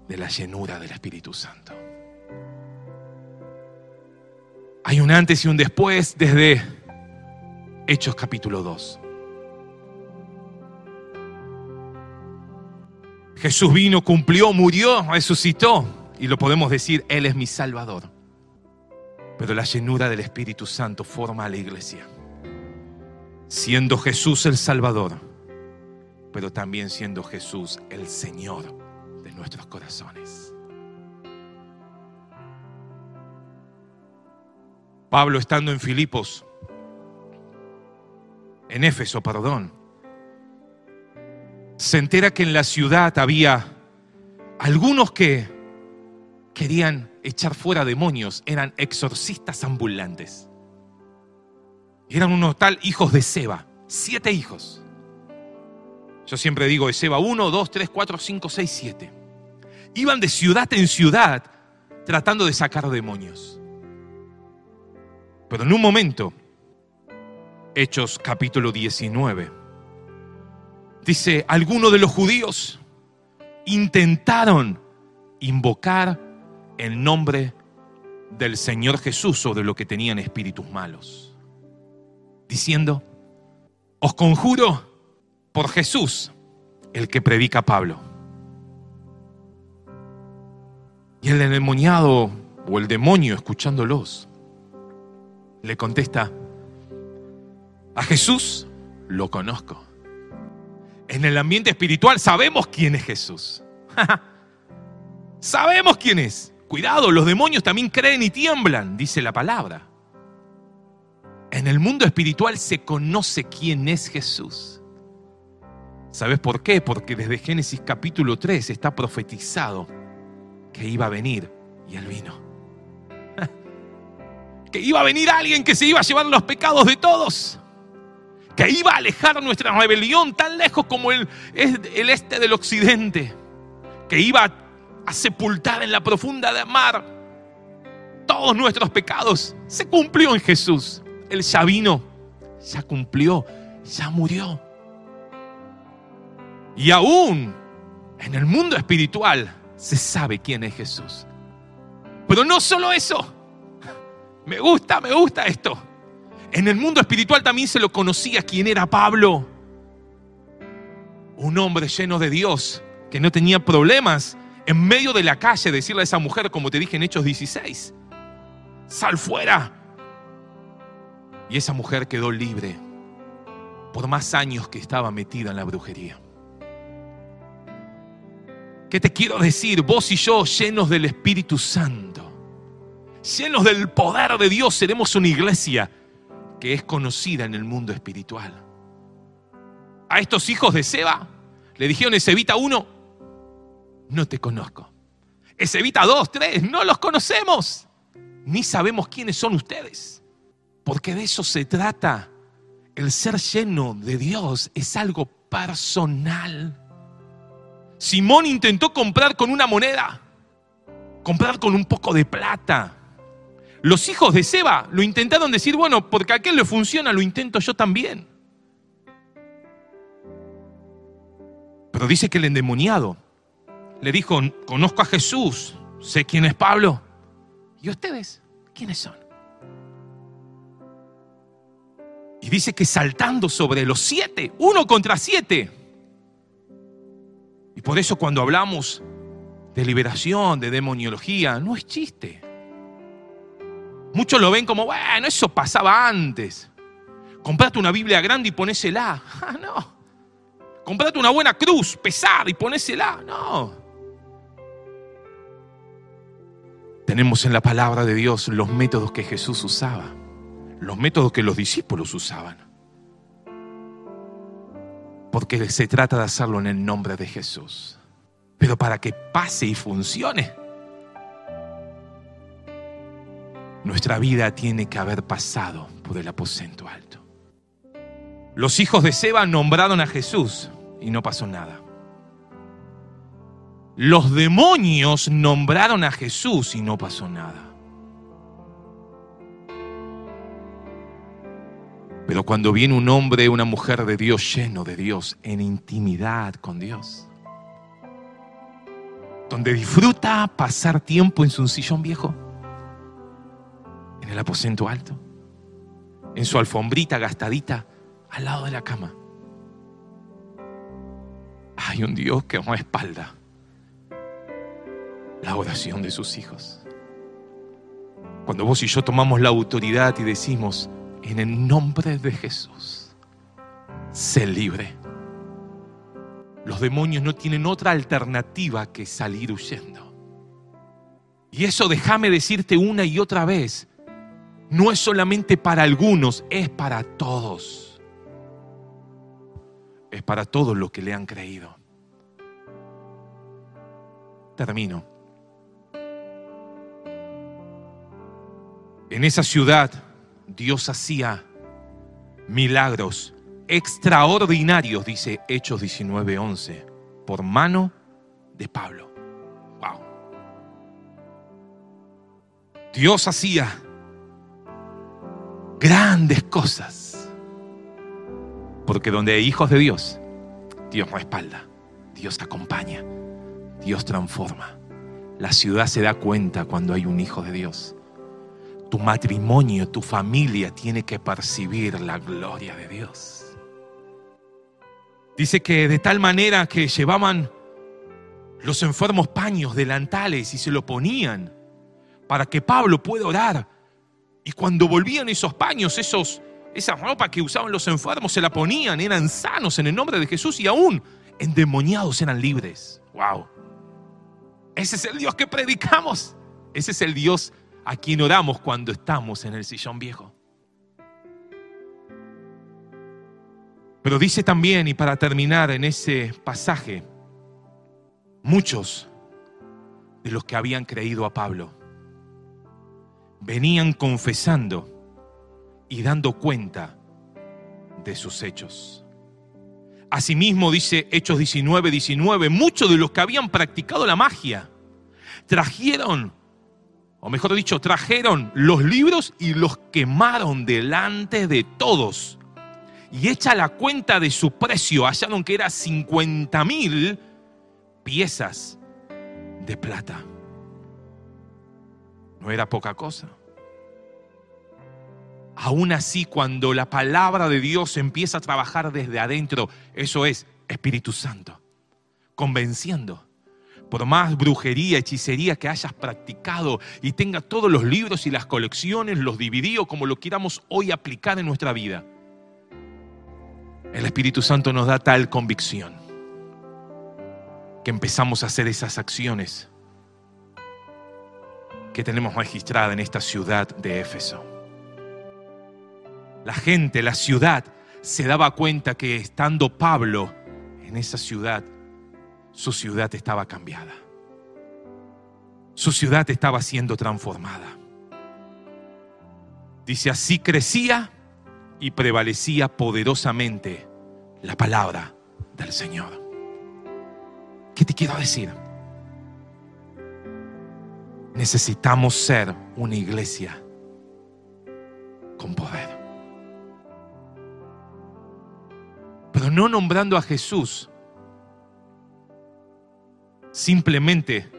de la llenura del Espíritu Santo. Hay un antes y un después desde Hechos capítulo 2. Jesús vino, cumplió, murió, resucitó y lo podemos decir, Él es mi Salvador. Pero la llenura del Espíritu Santo forma a la iglesia. Siendo Jesús el Salvador, pero también siendo Jesús el Señor de nuestros corazones. Pablo estando en Filipos, en Éfeso, perdón, se entera que en la ciudad había algunos que querían echar fuera demonios, eran exorcistas ambulantes. Eran unos tal hijos de Seba, siete hijos. Yo siempre digo de Seba, uno, dos, tres, cuatro, cinco, seis, siete. Iban de ciudad en ciudad tratando de sacar demonios. Pero en un momento, Hechos capítulo 19, dice, algunos de los judíos intentaron invocar el nombre del Señor Jesús sobre lo que tenían espíritus malos, diciendo, os conjuro por Jesús, el que predica Pablo. Y el endemoniado o el demonio escuchándolos le contesta, a Jesús lo conozco. En el ambiente espiritual sabemos quién es Jesús. sabemos quién es. Cuidado, los demonios también creen y tiemblan, dice la palabra. En el mundo espiritual se conoce quién es Jesús. ¿Sabes por qué? Porque desde Génesis capítulo 3 está profetizado que iba a venir y él vino. que iba a venir alguien que se iba a llevar los pecados de todos. Que iba a alejar nuestra rebelión tan lejos como el, el este del occidente. Que iba a sepultar en la profunda mar todos nuestros pecados. Se cumplió en Jesús. Él ya vino, ya cumplió, ya murió. Y aún en el mundo espiritual se sabe quién es Jesús. Pero no solo eso. Me gusta, me gusta esto. En el mundo espiritual también se lo conocía quién era Pablo. Un hombre lleno de Dios, que no tenía problemas en medio de la calle decirle a esa mujer, como te dije en Hechos 16, sal fuera. Y esa mujer quedó libre por más años que estaba metida en la brujería. ¿Qué te quiero decir? Vos y yo, llenos del Espíritu Santo, llenos del poder de Dios, seremos una iglesia que es conocida en el mundo espiritual. A estos hijos de Seba le dijeron Ezevita 1, no te conozco. Ezevita 2, 3, no los conocemos. Ni sabemos quiénes son ustedes. Porque de eso se trata. El ser lleno de Dios es algo personal. Simón intentó comprar con una moneda, comprar con un poco de plata. Los hijos de Seba lo intentaron decir, bueno, porque a aquel le funciona, lo intento yo también. Pero dice que el endemoniado le dijo, conozco a Jesús, sé quién es Pablo. ¿Y ustedes quiénes son? Y dice que saltando sobre los siete, uno contra siete, y por eso cuando hablamos de liberación, de demoniología, no es chiste. Muchos lo ven como, bueno, eso pasaba antes. Comprate una Biblia grande y ponésela. Ah, no. Comprate una buena cruz pesada y ponésela. No. Tenemos en la palabra de Dios los métodos que Jesús usaba, los métodos que los discípulos usaban porque se trata de hacerlo en el nombre de Jesús. Pero para que pase y funcione, nuestra vida tiene que haber pasado por el aposento alto. Los hijos de Seba nombraron a Jesús y no pasó nada. Los demonios nombraron a Jesús y no pasó nada. Pero cuando viene un hombre, una mujer de Dios lleno de Dios, en intimidad con Dios, donde disfruta pasar tiempo en su sillón viejo, el aposento alto, en su alfombrita gastadita al lado de la cama. Hay un Dios que no espalda la oración de sus hijos. Cuando vos y yo tomamos la autoridad y decimos, en el nombre de Jesús, sé libre. Los demonios no tienen otra alternativa que salir huyendo. Y eso déjame decirte una y otra vez, no es solamente para algunos, es para todos. Es para todos los que le han creído. Termino. En esa ciudad Dios hacía milagros extraordinarios, dice Hechos 19:11, por mano de Pablo. Wow. Dios hacía grandes cosas. Porque donde hay hijos de Dios, Dios respalda, Dios acompaña, Dios transforma. La ciudad se da cuenta cuando hay un hijo de Dios tu matrimonio, tu familia tiene que percibir la gloria de Dios. Dice que de tal manera que llevaban los enfermos paños, delantales y se lo ponían para que Pablo pueda orar. Y cuando volvían esos paños, esos, esa ropa que usaban los enfermos, se la ponían, eran sanos en el nombre de Jesús y aún endemoniados eran libres. ¡Wow! Ese es el Dios que predicamos. Ese es el Dios a quien oramos cuando estamos en el sillón viejo. Pero dice también, y para terminar en ese pasaje, muchos de los que habían creído a Pablo venían confesando y dando cuenta de sus hechos. Asimismo, dice Hechos 19, 19, muchos de los que habían practicado la magia trajeron, o mejor dicho, trajeron los libros y los quemaron delante de todos. Y hecha la cuenta de su precio, hallaron que era 50 mil piezas de plata. No era poca cosa. Aún así, cuando la palabra de Dios empieza a trabajar desde adentro, eso es Espíritu Santo, convenciendo. Por más brujería, hechicería que hayas practicado y tenga todos los libros y las colecciones, los divididos como lo queramos hoy aplicar en nuestra vida, el Espíritu Santo nos da tal convicción que empezamos a hacer esas acciones que tenemos registrada en esta ciudad de Éfeso. La gente, la ciudad, se daba cuenta que estando Pablo en esa ciudad, su ciudad estaba cambiada. Su ciudad estaba siendo transformada. Dice, así crecía y prevalecía poderosamente la palabra del Señor. ¿Qué te quiero decir? Necesitamos ser una iglesia con poder. Pero no nombrando a Jesús simplemente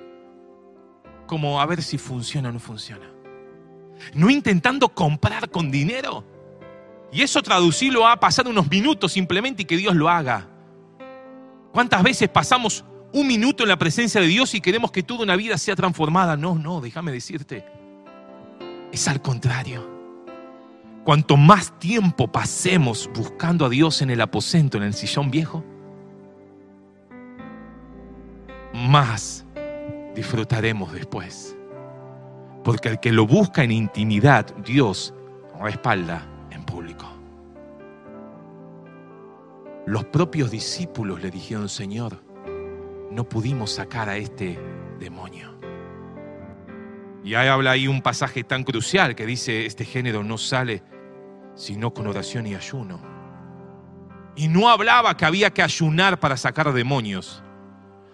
como a ver si funciona o no funciona. No intentando comprar con dinero. Y eso traducirlo a pasar unos minutos simplemente y que Dios lo haga. ¿Cuántas veces pasamos un minuto en la presencia de Dios y queremos que toda una vida sea transformada? No, no, déjame decirte. Es al contrario. Cuanto más tiempo pasemos buscando a Dios en el aposento, en el sillón viejo, más disfrutaremos después. Porque el que lo busca en intimidad, Dios respalda en público. Los propios discípulos le dijeron, Señor, no pudimos sacar a este demonio. Y ahí habla ahí un pasaje tan crucial que dice, este género no sale sino con oración y ayuno. Y no hablaba que había que ayunar para sacar demonios,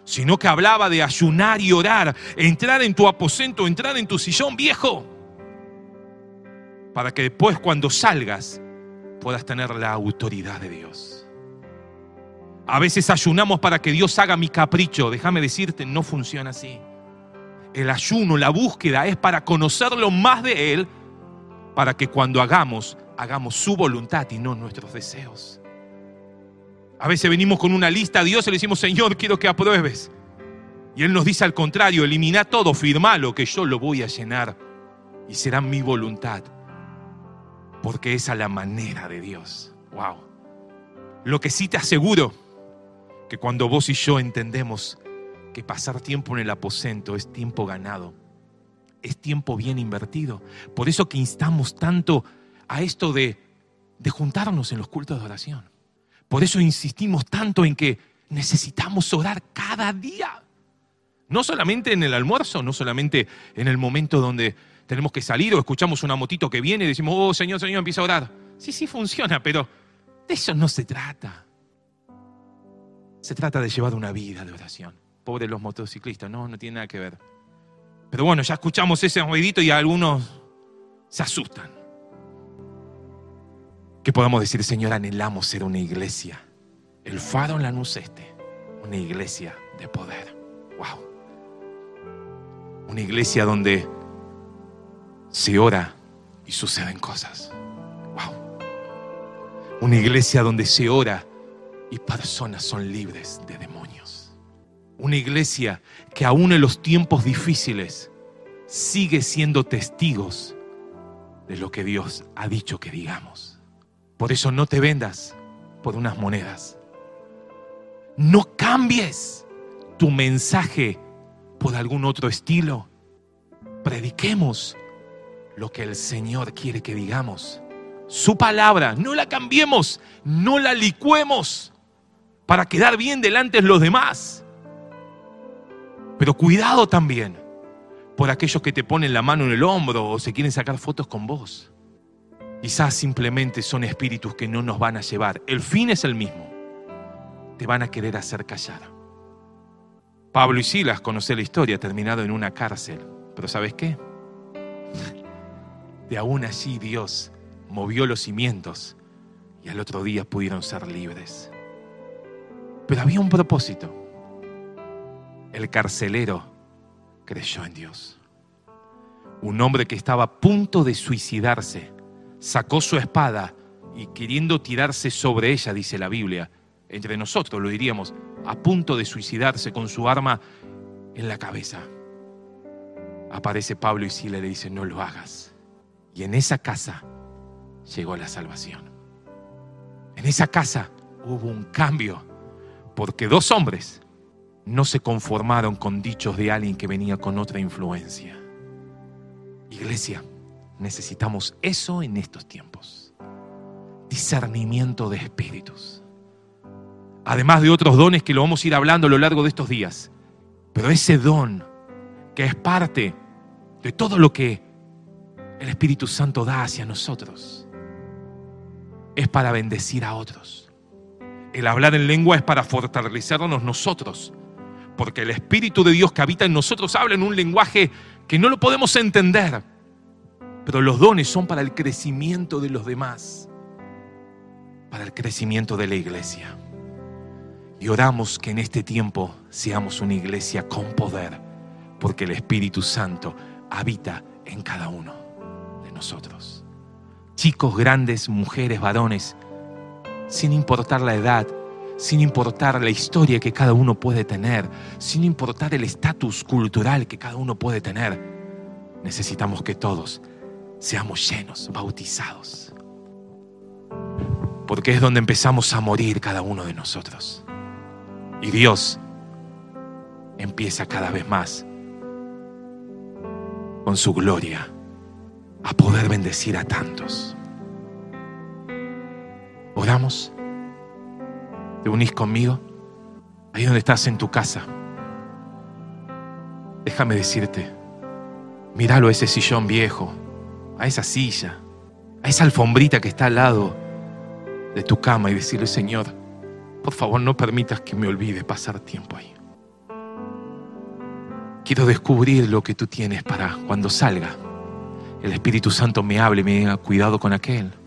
sino que hablaba de ayunar y orar, entrar en tu aposento, entrar en tu sillón viejo, para que después cuando salgas puedas tener la autoridad de Dios. A veces ayunamos para que Dios haga mi capricho, déjame decirte, no funciona así. El ayuno, la búsqueda es para conocerlo más de Él, para que cuando hagamos hagamos su voluntad y no nuestros deseos. A veces venimos con una lista a Dios y le decimos, Señor, quiero que apruebes. Y Él nos dice al contrario, elimina todo, lo que yo lo voy a llenar y será mi voluntad. Porque es la manera de Dios. Wow. Lo que sí te aseguro, que cuando vos y yo entendemos que pasar tiempo en el aposento es tiempo ganado, es tiempo bien invertido. Por eso que instamos tanto a esto de, de juntarnos en los cultos de oración. Por eso insistimos tanto en que necesitamos orar cada día. No solamente en el almuerzo, no solamente en el momento donde tenemos que salir o escuchamos una motito que viene y decimos, oh Señor, Señor, empieza a orar. Sí, sí funciona, pero de eso no se trata. Se trata de llevar una vida de oración. Pobres los motociclistas, no, no tiene nada que ver. Pero bueno, ya escuchamos ese ruidito y algunos se asustan que podamos decir, Señor, anhelamos ser una iglesia. El faro en la luz este, una iglesia de poder. Wow. Una iglesia donde se ora y suceden cosas. Wow. Una iglesia donde se ora y personas son libres de demonios. Una iglesia que aún en los tiempos difíciles sigue siendo testigos de lo que Dios ha dicho que digamos. Por eso no te vendas por unas monedas. No cambies tu mensaje por algún otro estilo. Prediquemos lo que el Señor quiere que digamos. Su palabra, no la cambiemos, no la licuemos para quedar bien delante de los demás. Pero cuidado también por aquellos que te ponen la mano en el hombro o se quieren sacar fotos con vos. Quizás simplemente son espíritus que no nos van a llevar. El fin es el mismo. Te van a querer hacer callar. Pablo y Silas, conoce la historia, terminado en una cárcel. Pero ¿sabes qué? De aún allí Dios movió los cimientos y al otro día pudieron ser libres. Pero había un propósito. El carcelero creyó en Dios. Un hombre que estaba a punto de suicidarse sacó su espada y queriendo tirarse sobre ella, dice la Biblia, entre nosotros lo diríamos, a punto de suicidarse con su arma en la cabeza. Aparece Pablo y Sila le dice, no lo hagas. Y en esa casa llegó la salvación. En esa casa hubo un cambio, porque dos hombres no se conformaron con dichos de alguien que venía con otra influencia. Iglesia, necesitamos eso en estos tiempos. Discernimiento de espíritus. Además de otros dones que lo vamos a ir hablando a lo largo de estos días. Pero ese don que es parte de todo lo que el Espíritu Santo da hacia nosotros es para bendecir a otros. El hablar en lengua es para fortalecernos nosotros, porque el Espíritu de Dios que habita en nosotros habla en un lenguaje que no lo podemos entender, pero los dones son para el crecimiento de los demás, para el crecimiento de la iglesia. Y oramos que en este tiempo seamos una iglesia con poder, porque el Espíritu Santo habita en cada uno de nosotros. Chicos, grandes, mujeres, varones, sin importar la edad, sin importar la historia que cada uno puede tener, sin importar el estatus cultural que cada uno puede tener, necesitamos que todos seamos llenos, bautizados. Porque es donde empezamos a morir cada uno de nosotros. Y Dios empieza cada vez más con su gloria a poder bendecir a tantos. Oramos. ¿Te unís conmigo? Ahí donde estás en tu casa. Déjame decirte, míralo a ese sillón viejo, a esa silla, a esa alfombrita que está al lado de tu cama y decirle, Señor, por favor no permitas que me olvide pasar tiempo ahí. Quiero descubrir lo que tú tienes para cuando salga. El Espíritu Santo me hable y me diga, cuidado con aquel.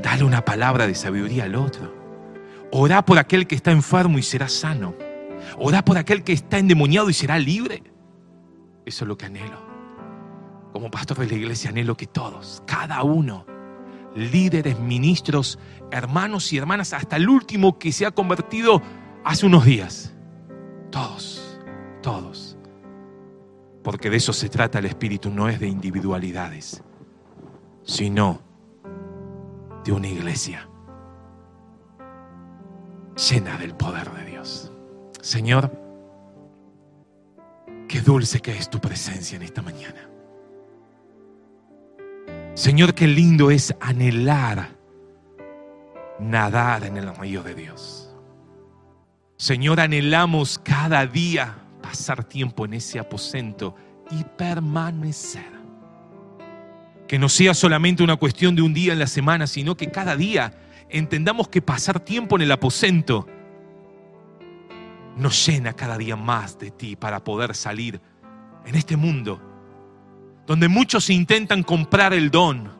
Dale una palabra de sabiduría al otro. Orá por aquel que está enfermo y será sano. Orá por aquel que está endemoniado y será libre. Eso es lo que anhelo. Como pastor de la iglesia anhelo que todos, cada uno, líderes, ministros, hermanos y hermanas, hasta el último que se ha convertido hace unos días, todos, todos. Porque de eso se trata el Espíritu, no es de individualidades, sino de una iglesia llena del poder de Dios. Señor, qué dulce que es tu presencia en esta mañana. Señor, qué lindo es anhelar nadar en el río de Dios. Señor, anhelamos cada día pasar tiempo en ese aposento y permanecer. Que no sea solamente una cuestión de un día en la semana, sino que cada día entendamos que pasar tiempo en el aposento nos llena cada día más de ti para poder salir en este mundo donde muchos intentan comprar el don,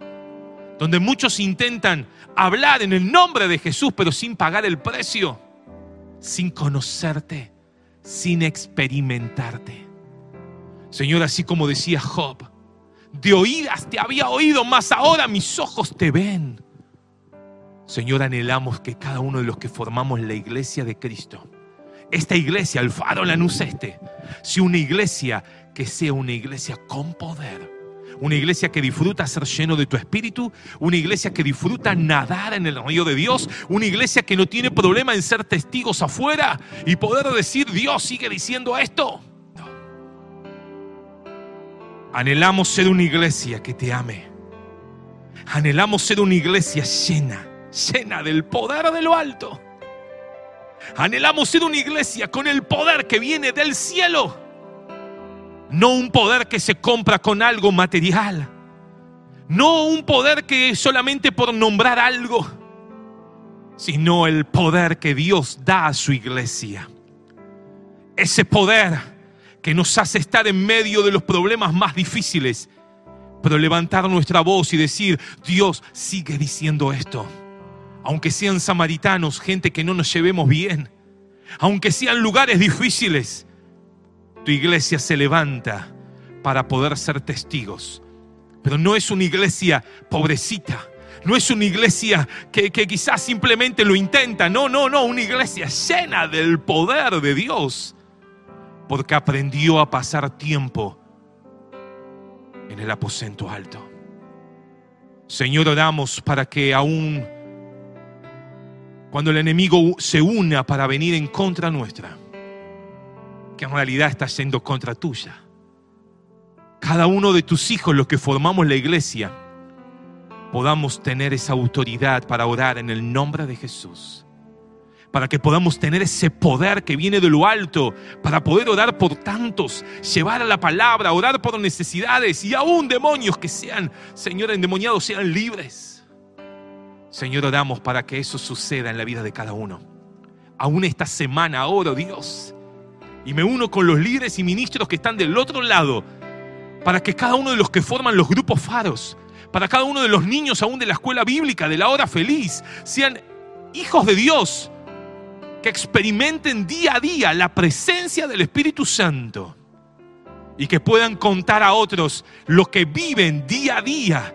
donde muchos intentan hablar en el nombre de Jesús, pero sin pagar el precio, sin conocerte, sin experimentarte. Señor, así como decía Job, de oídas te había oído, mas ahora mis ojos te ven. Señor, anhelamos que cada uno de los que formamos la iglesia de Cristo esta iglesia, el faro Lanús este, sea una iglesia que sea una iglesia con poder. Una iglesia que disfruta ser lleno de tu espíritu, una iglesia que disfruta nadar en el río de Dios, una iglesia que no tiene problema en ser testigos afuera y poder decir, Dios sigue diciendo esto. Anhelamos ser una iglesia que te ame. Anhelamos ser una iglesia llena, llena del poder de lo alto. Anhelamos ser una iglesia con el poder que viene del cielo. No un poder que se compra con algo material. No un poder que es solamente por nombrar algo, sino el poder que Dios da a su iglesia. Ese poder que nos hace estar en medio de los problemas más difíciles, pero levantar nuestra voz y decir, Dios sigue diciendo esto. Aunque sean samaritanos, gente que no nos llevemos bien, aunque sean lugares difíciles, tu iglesia se levanta para poder ser testigos. Pero no es una iglesia pobrecita. No es una iglesia que, que, quizás simplemente lo intenta. No, no, no. Una iglesia llena del poder de Dios porque aprendió a pasar tiempo en el aposento alto. Señor, oramos para que aún cuando el enemigo se una para venir en contra nuestra, que en realidad está yendo contra tuya, cada uno de tus hijos, los que formamos la iglesia, podamos tener esa autoridad para orar en el nombre de Jesús para que podamos tener ese poder que viene de lo alto, para poder orar por tantos, llevar a la palabra, orar por necesidades y aún demonios que sean, Señor, endemoniados sean libres. Señor, oramos para que eso suceda en la vida de cada uno. Aún esta semana oro, Dios, y me uno con los líderes y ministros que están del otro lado, para que cada uno de los que forman los grupos faros, para cada uno de los niños aún de la escuela bíblica, de la hora feliz, sean hijos de Dios, que experimenten día a día la presencia del Espíritu Santo y que puedan contar a otros lo que viven día a día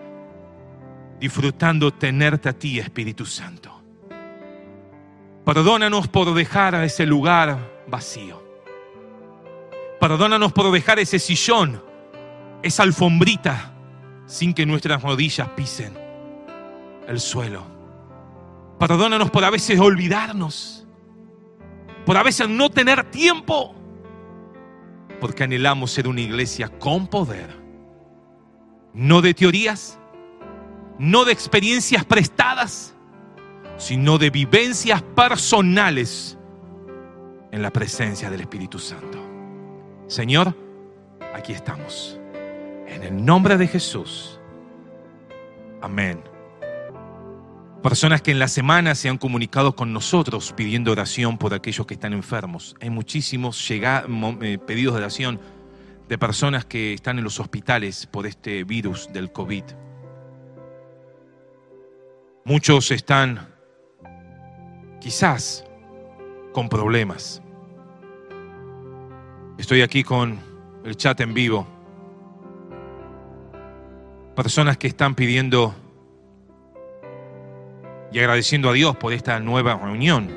disfrutando tenerte a ti, Espíritu Santo. Perdónanos por dejar ese lugar vacío. Perdónanos por dejar ese sillón, esa alfombrita, sin que nuestras rodillas pisen el suelo. Perdónanos por a veces olvidarnos por a veces no tener tiempo, porque anhelamos ser una iglesia con poder, no de teorías, no de experiencias prestadas, sino de vivencias personales en la presencia del Espíritu Santo. Señor, aquí estamos. En el nombre de Jesús. Amén. Personas que en la semana se han comunicado con nosotros pidiendo oración por aquellos que están enfermos. Hay muchísimos eh, pedidos de oración de personas que están en los hospitales por este virus del COVID. Muchos están quizás con problemas. Estoy aquí con el chat en vivo. Personas que están pidiendo y agradeciendo a Dios por esta nueva reunión,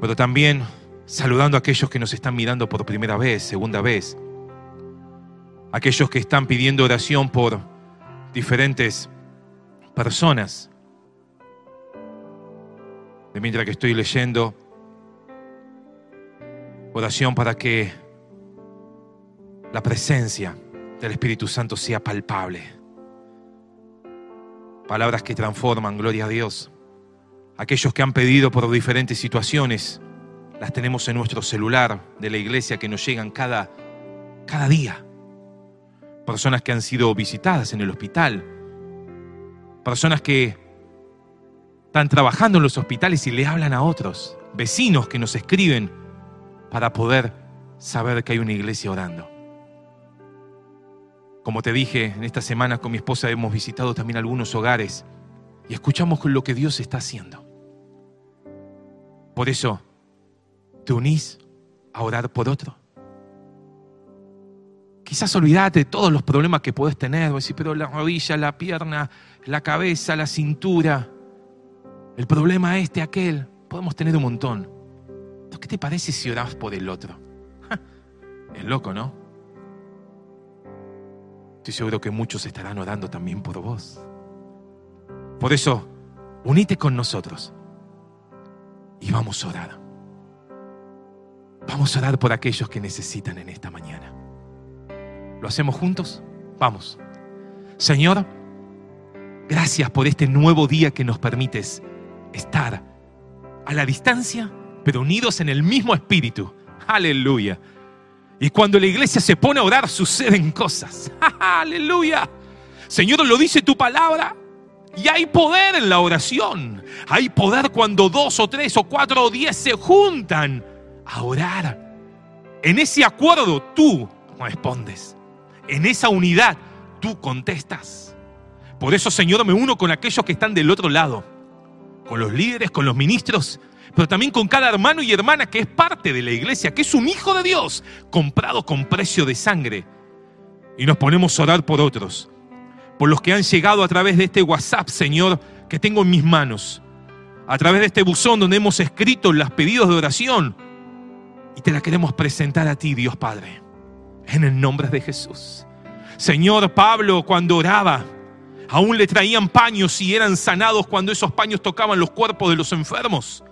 pero también saludando a aquellos que nos están mirando por primera vez, segunda vez, aquellos que están pidiendo oración por diferentes personas. De mientras que estoy leyendo, oración para que la presencia del Espíritu Santo sea palpable palabras que transforman, gloria a Dios. Aquellos que han pedido por diferentes situaciones, las tenemos en nuestro celular de la iglesia que nos llegan cada, cada día. Personas que han sido visitadas en el hospital. Personas que están trabajando en los hospitales y le hablan a otros. Vecinos que nos escriben para poder saber que hay una iglesia orando. Como te dije, en esta semana con mi esposa hemos visitado también algunos hogares y escuchamos lo que Dios está haciendo. Por eso, ¿te unís a orar por otro? Quizás olvídate de todos los problemas que puedes tener, decir, pero la rodilla, la pierna, la cabeza, la cintura, el problema este, aquel, podemos tener un montón. ¿qué te parece si orás por el otro? Es loco, ¿no? Estoy seguro que muchos estarán orando también por vos. Por eso, unite con nosotros y vamos a orar. Vamos a orar por aquellos que necesitan en esta mañana. ¿Lo hacemos juntos? Vamos. Señor, gracias por este nuevo día que nos permites estar a la distancia, pero unidos en el mismo espíritu. Aleluya. Y cuando la iglesia se pone a orar, suceden cosas. Aleluya. Señor, lo dice tu palabra. Y hay poder en la oración. Hay poder cuando dos o tres o cuatro o diez se juntan a orar. En ese acuerdo tú respondes. En esa unidad tú contestas. Por eso, Señor, me uno con aquellos que están del otro lado. Con los líderes, con los ministros pero también con cada hermano y hermana que es parte de la iglesia, que es un hijo de Dios, comprado con precio de sangre. Y nos ponemos a orar por otros, por los que han llegado a través de este WhatsApp, Señor, que tengo en mis manos, a través de este buzón donde hemos escrito los pedidos de oración. Y te la queremos presentar a ti, Dios Padre, en el nombre de Jesús. Señor Pablo, cuando oraba, aún le traían paños y eran sanados cuando esos paños tocaban los cuerpos de los enfermos.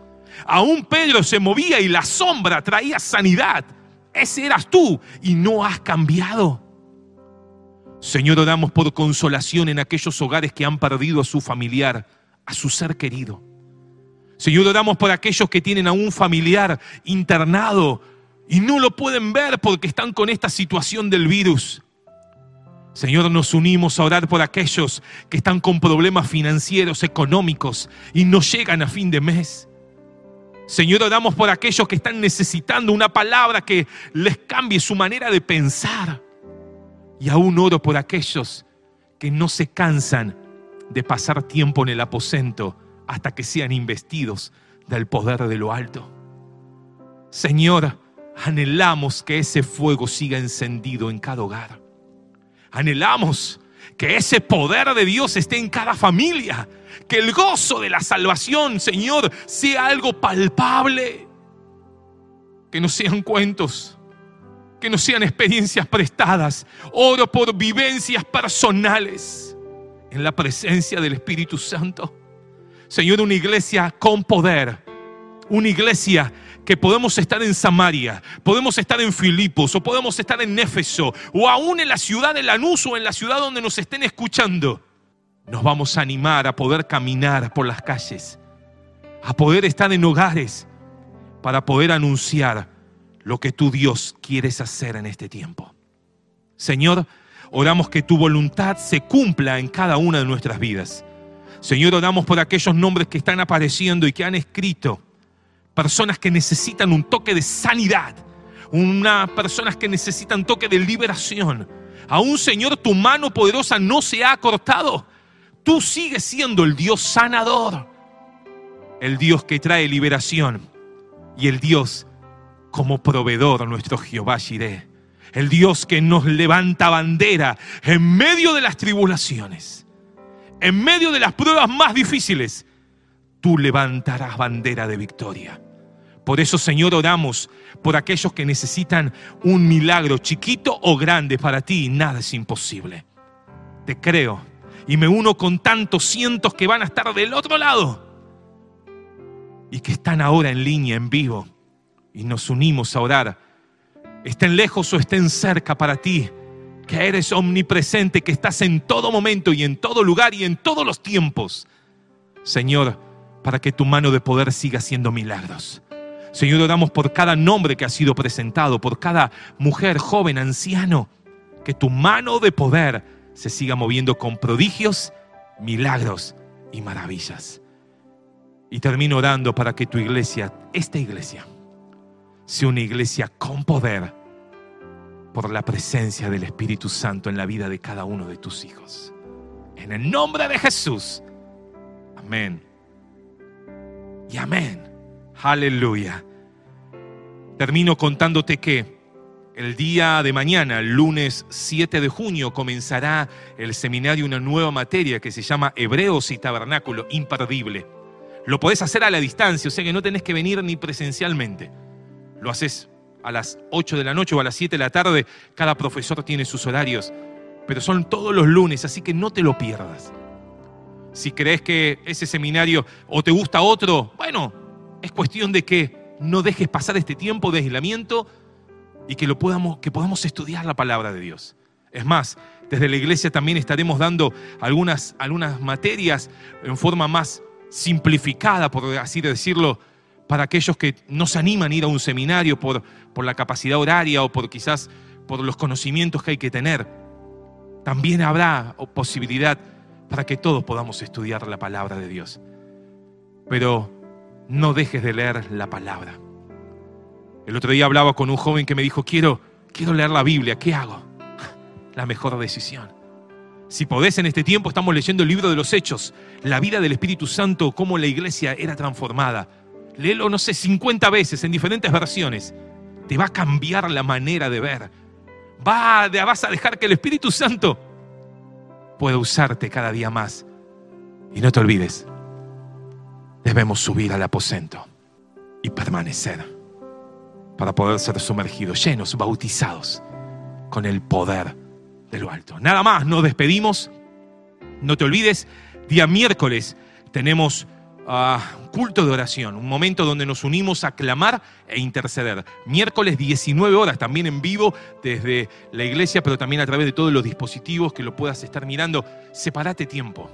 Aún Pedro se movía y la sombra traía sanidad. Ese eras tú y no has cambiado. Señor, oramos por consolación en aquellos hogares que han perdido a su familiar, a su ser querido. Señor, oramos por aquellos que tienen a un familiar internado y no lo pueden ver porque están con esta situación del virus. Señor, nos unimos a orar por aquellos que están con problemas financieros, económicos y no llegan a fin de mes. Señor, oramos por aquellos que están necesitando una palabra que les cambie su manera de pensar. Y aún oro por aquellos que no se cansan de pasar tiempo en el aposento hasta que sean investidos del poder de lo alto. Señor, anhelamos que ese fuego siga encendido en cada hogar. Anhelamos que ese poder de Dios esté en cada familia. Que el gozo de la salvación, Señor, sea algo palpable. Que no sean cuentos, que no sean experiencias prestadas. Oro por vivencias personales en la presencia del Espíritu Santo. Señor, una iglesia con poder. Una iglesia que podemos estar en Samaria, podemos estar en Filipos, o podemos estar en Éfeso, o aún en la ciudad de Lanús o en la ciudad donde nos estén escuchando, nos vamos a animar a poder caminar por las calles, a poder estar en hogares, para poder anunciar lo que tú Dios quieres hacer en este tiempo. Señor, oramos que tu voluntad se cumpla en cada una de nuestras vidas. Señor, oramos por aquellos nombres que están apareciendo y que han escrito personas que necesitan un toque de sanidad, unas personas que necesitan toque de liberación. Aún Señor, tu mano poderosa no se ha cortado. Tú sigues siendo el Dios sanador, el Dios que trae liberación y el Dios como proveedor, nuestro Jehová Jireh. El Dios que nos levanta bandera en medio de las tribulaciones, en medio de las pruebas más difíciles tú levantarás bandera de victoria. Por eso, Señor, oramos por aquellos que necesitan un milagro, chiquito o grande, para ti nada es imposible. Te creo y me uno con tantos cientos que van a estar del otro lado y que están ahora en línea, en vivo, y nos unimos a orar. Estén lejos o estén cerca para ti, que eres omnipresente, que estás en todo momento y en todo lugar y en todos los tiempos. Señor, para que tu mano de poder siga haciendo milagros. Señor, oramos por cada nombre que ha sido presentado, por cada mujer, joven, anciano, que tu mano de poder se siga moviendo con prodigios, milagros y maravillas. Y termino orando para que tu iglesia, esta iglesia, sea una iglesia con poder por la presencia del Espíritu Santo en la vida de cada uno de tus hijos. En el nombre de Jesús. Amén y amén. Aleluya. Termino contándote que el día de mañana, lunes 7 de junio, comenzará el seminario, una nueva materia que se llama Hebreos y Tabernáculo, imperdible. Lo podés hacer a la distancia, o sea que no tenés que venir ni presencialmente. lo haces a las 8 de la noche o a las 7 de la tarde, cada profesor tiene sus horarios, pero son todos los lunes, así que no te lo pierdas. Si crees que ese seminario o te gusta otro, bueno, es cuestión de que no dejes pasar este tiempo de aislamiento y que, lo podamos, que podamos estudiar la palabra de Dios. Es más, desde la iglesia también estaremos dando algunas, algunas materias en forma más simplificada, por así decirlo, para aquellos que no se animan a ir a un seminario por, por la capacidad horaria o por quizás por los conocimientos que hay que tener. También habrá posibilidad para que todos podamos estudiar la palabra de Dios. Pero no dejes de leer la palabra. El otro día hablaba con un joven que me dijo, quiero, quiero leer la Biblia, ¿qué hago? La mejor decisión. Si podés en este tiempo, estamos leyendo el libro de los Hechos, la vida del Espíritu Santo, cómo la iglesia era transformada. Léelo, no sé, 50 veces en diferentes versiones. Te va a cambiar la manera de ver. Va, vas a dejar que el Espíritu Santo pueda usarte cada día más. Y no te olvides, debemos subir al aposento y permanecer para poder ser sumergidos, llenos, bautizados con el poder de lo alto. Nada más, nos despedimos. No te olvides, día miércoles tenemos uh, culto de oración, un momento donde nos unimos a clamar e interceder. Miércoles 19 horas, también en vivo desde la iglesia, pero también a través de todos los dispositivos que lo puedas estar mirando. Separate tiempo.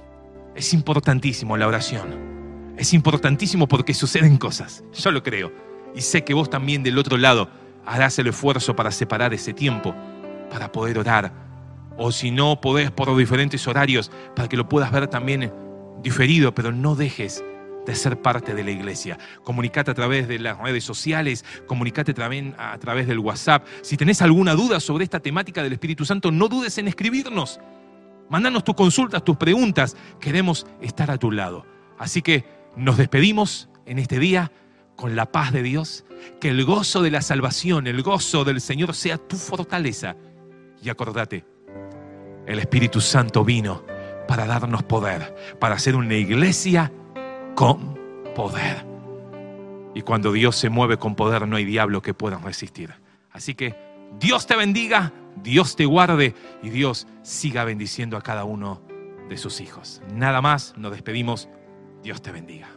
Es importantísimo la oración. Es importantísimo porque suceden cosas. Yo lo creo. Y sé que vos también del otro lado harás el esfuerzo para separar ese tiempo, para poder orar. O si no podés por diferentes horarios, para que lo puedas ver también diferido, pero no dejes de ser parte de la iglesia. Comunicate a través de las redes sociales, comunicate también a través del WhatsApp. Si tenés alguna duda sobre esta temática del Espíritu Santo, no dudes en escribirnos. Mándanos tus consultas, tus preguntas. Queremos estar a tu lado. Así que nos despedimos en este día con la paz de Dios. Que el gozo de la salvación, el gozo del Señor sea tu fortaleza. Y acordate, el Espíritu Santo vino para darnos poder, para ser una iglesia con poder. Y cuando Dios se mueve con poder, no hay diablo que pueda resistir. Así que Dios te bendiga, Dios te guarde y Dios siga bendiciendo a cada uno de sus hijos. Nada más, nos despedimos. Dios te bendiga.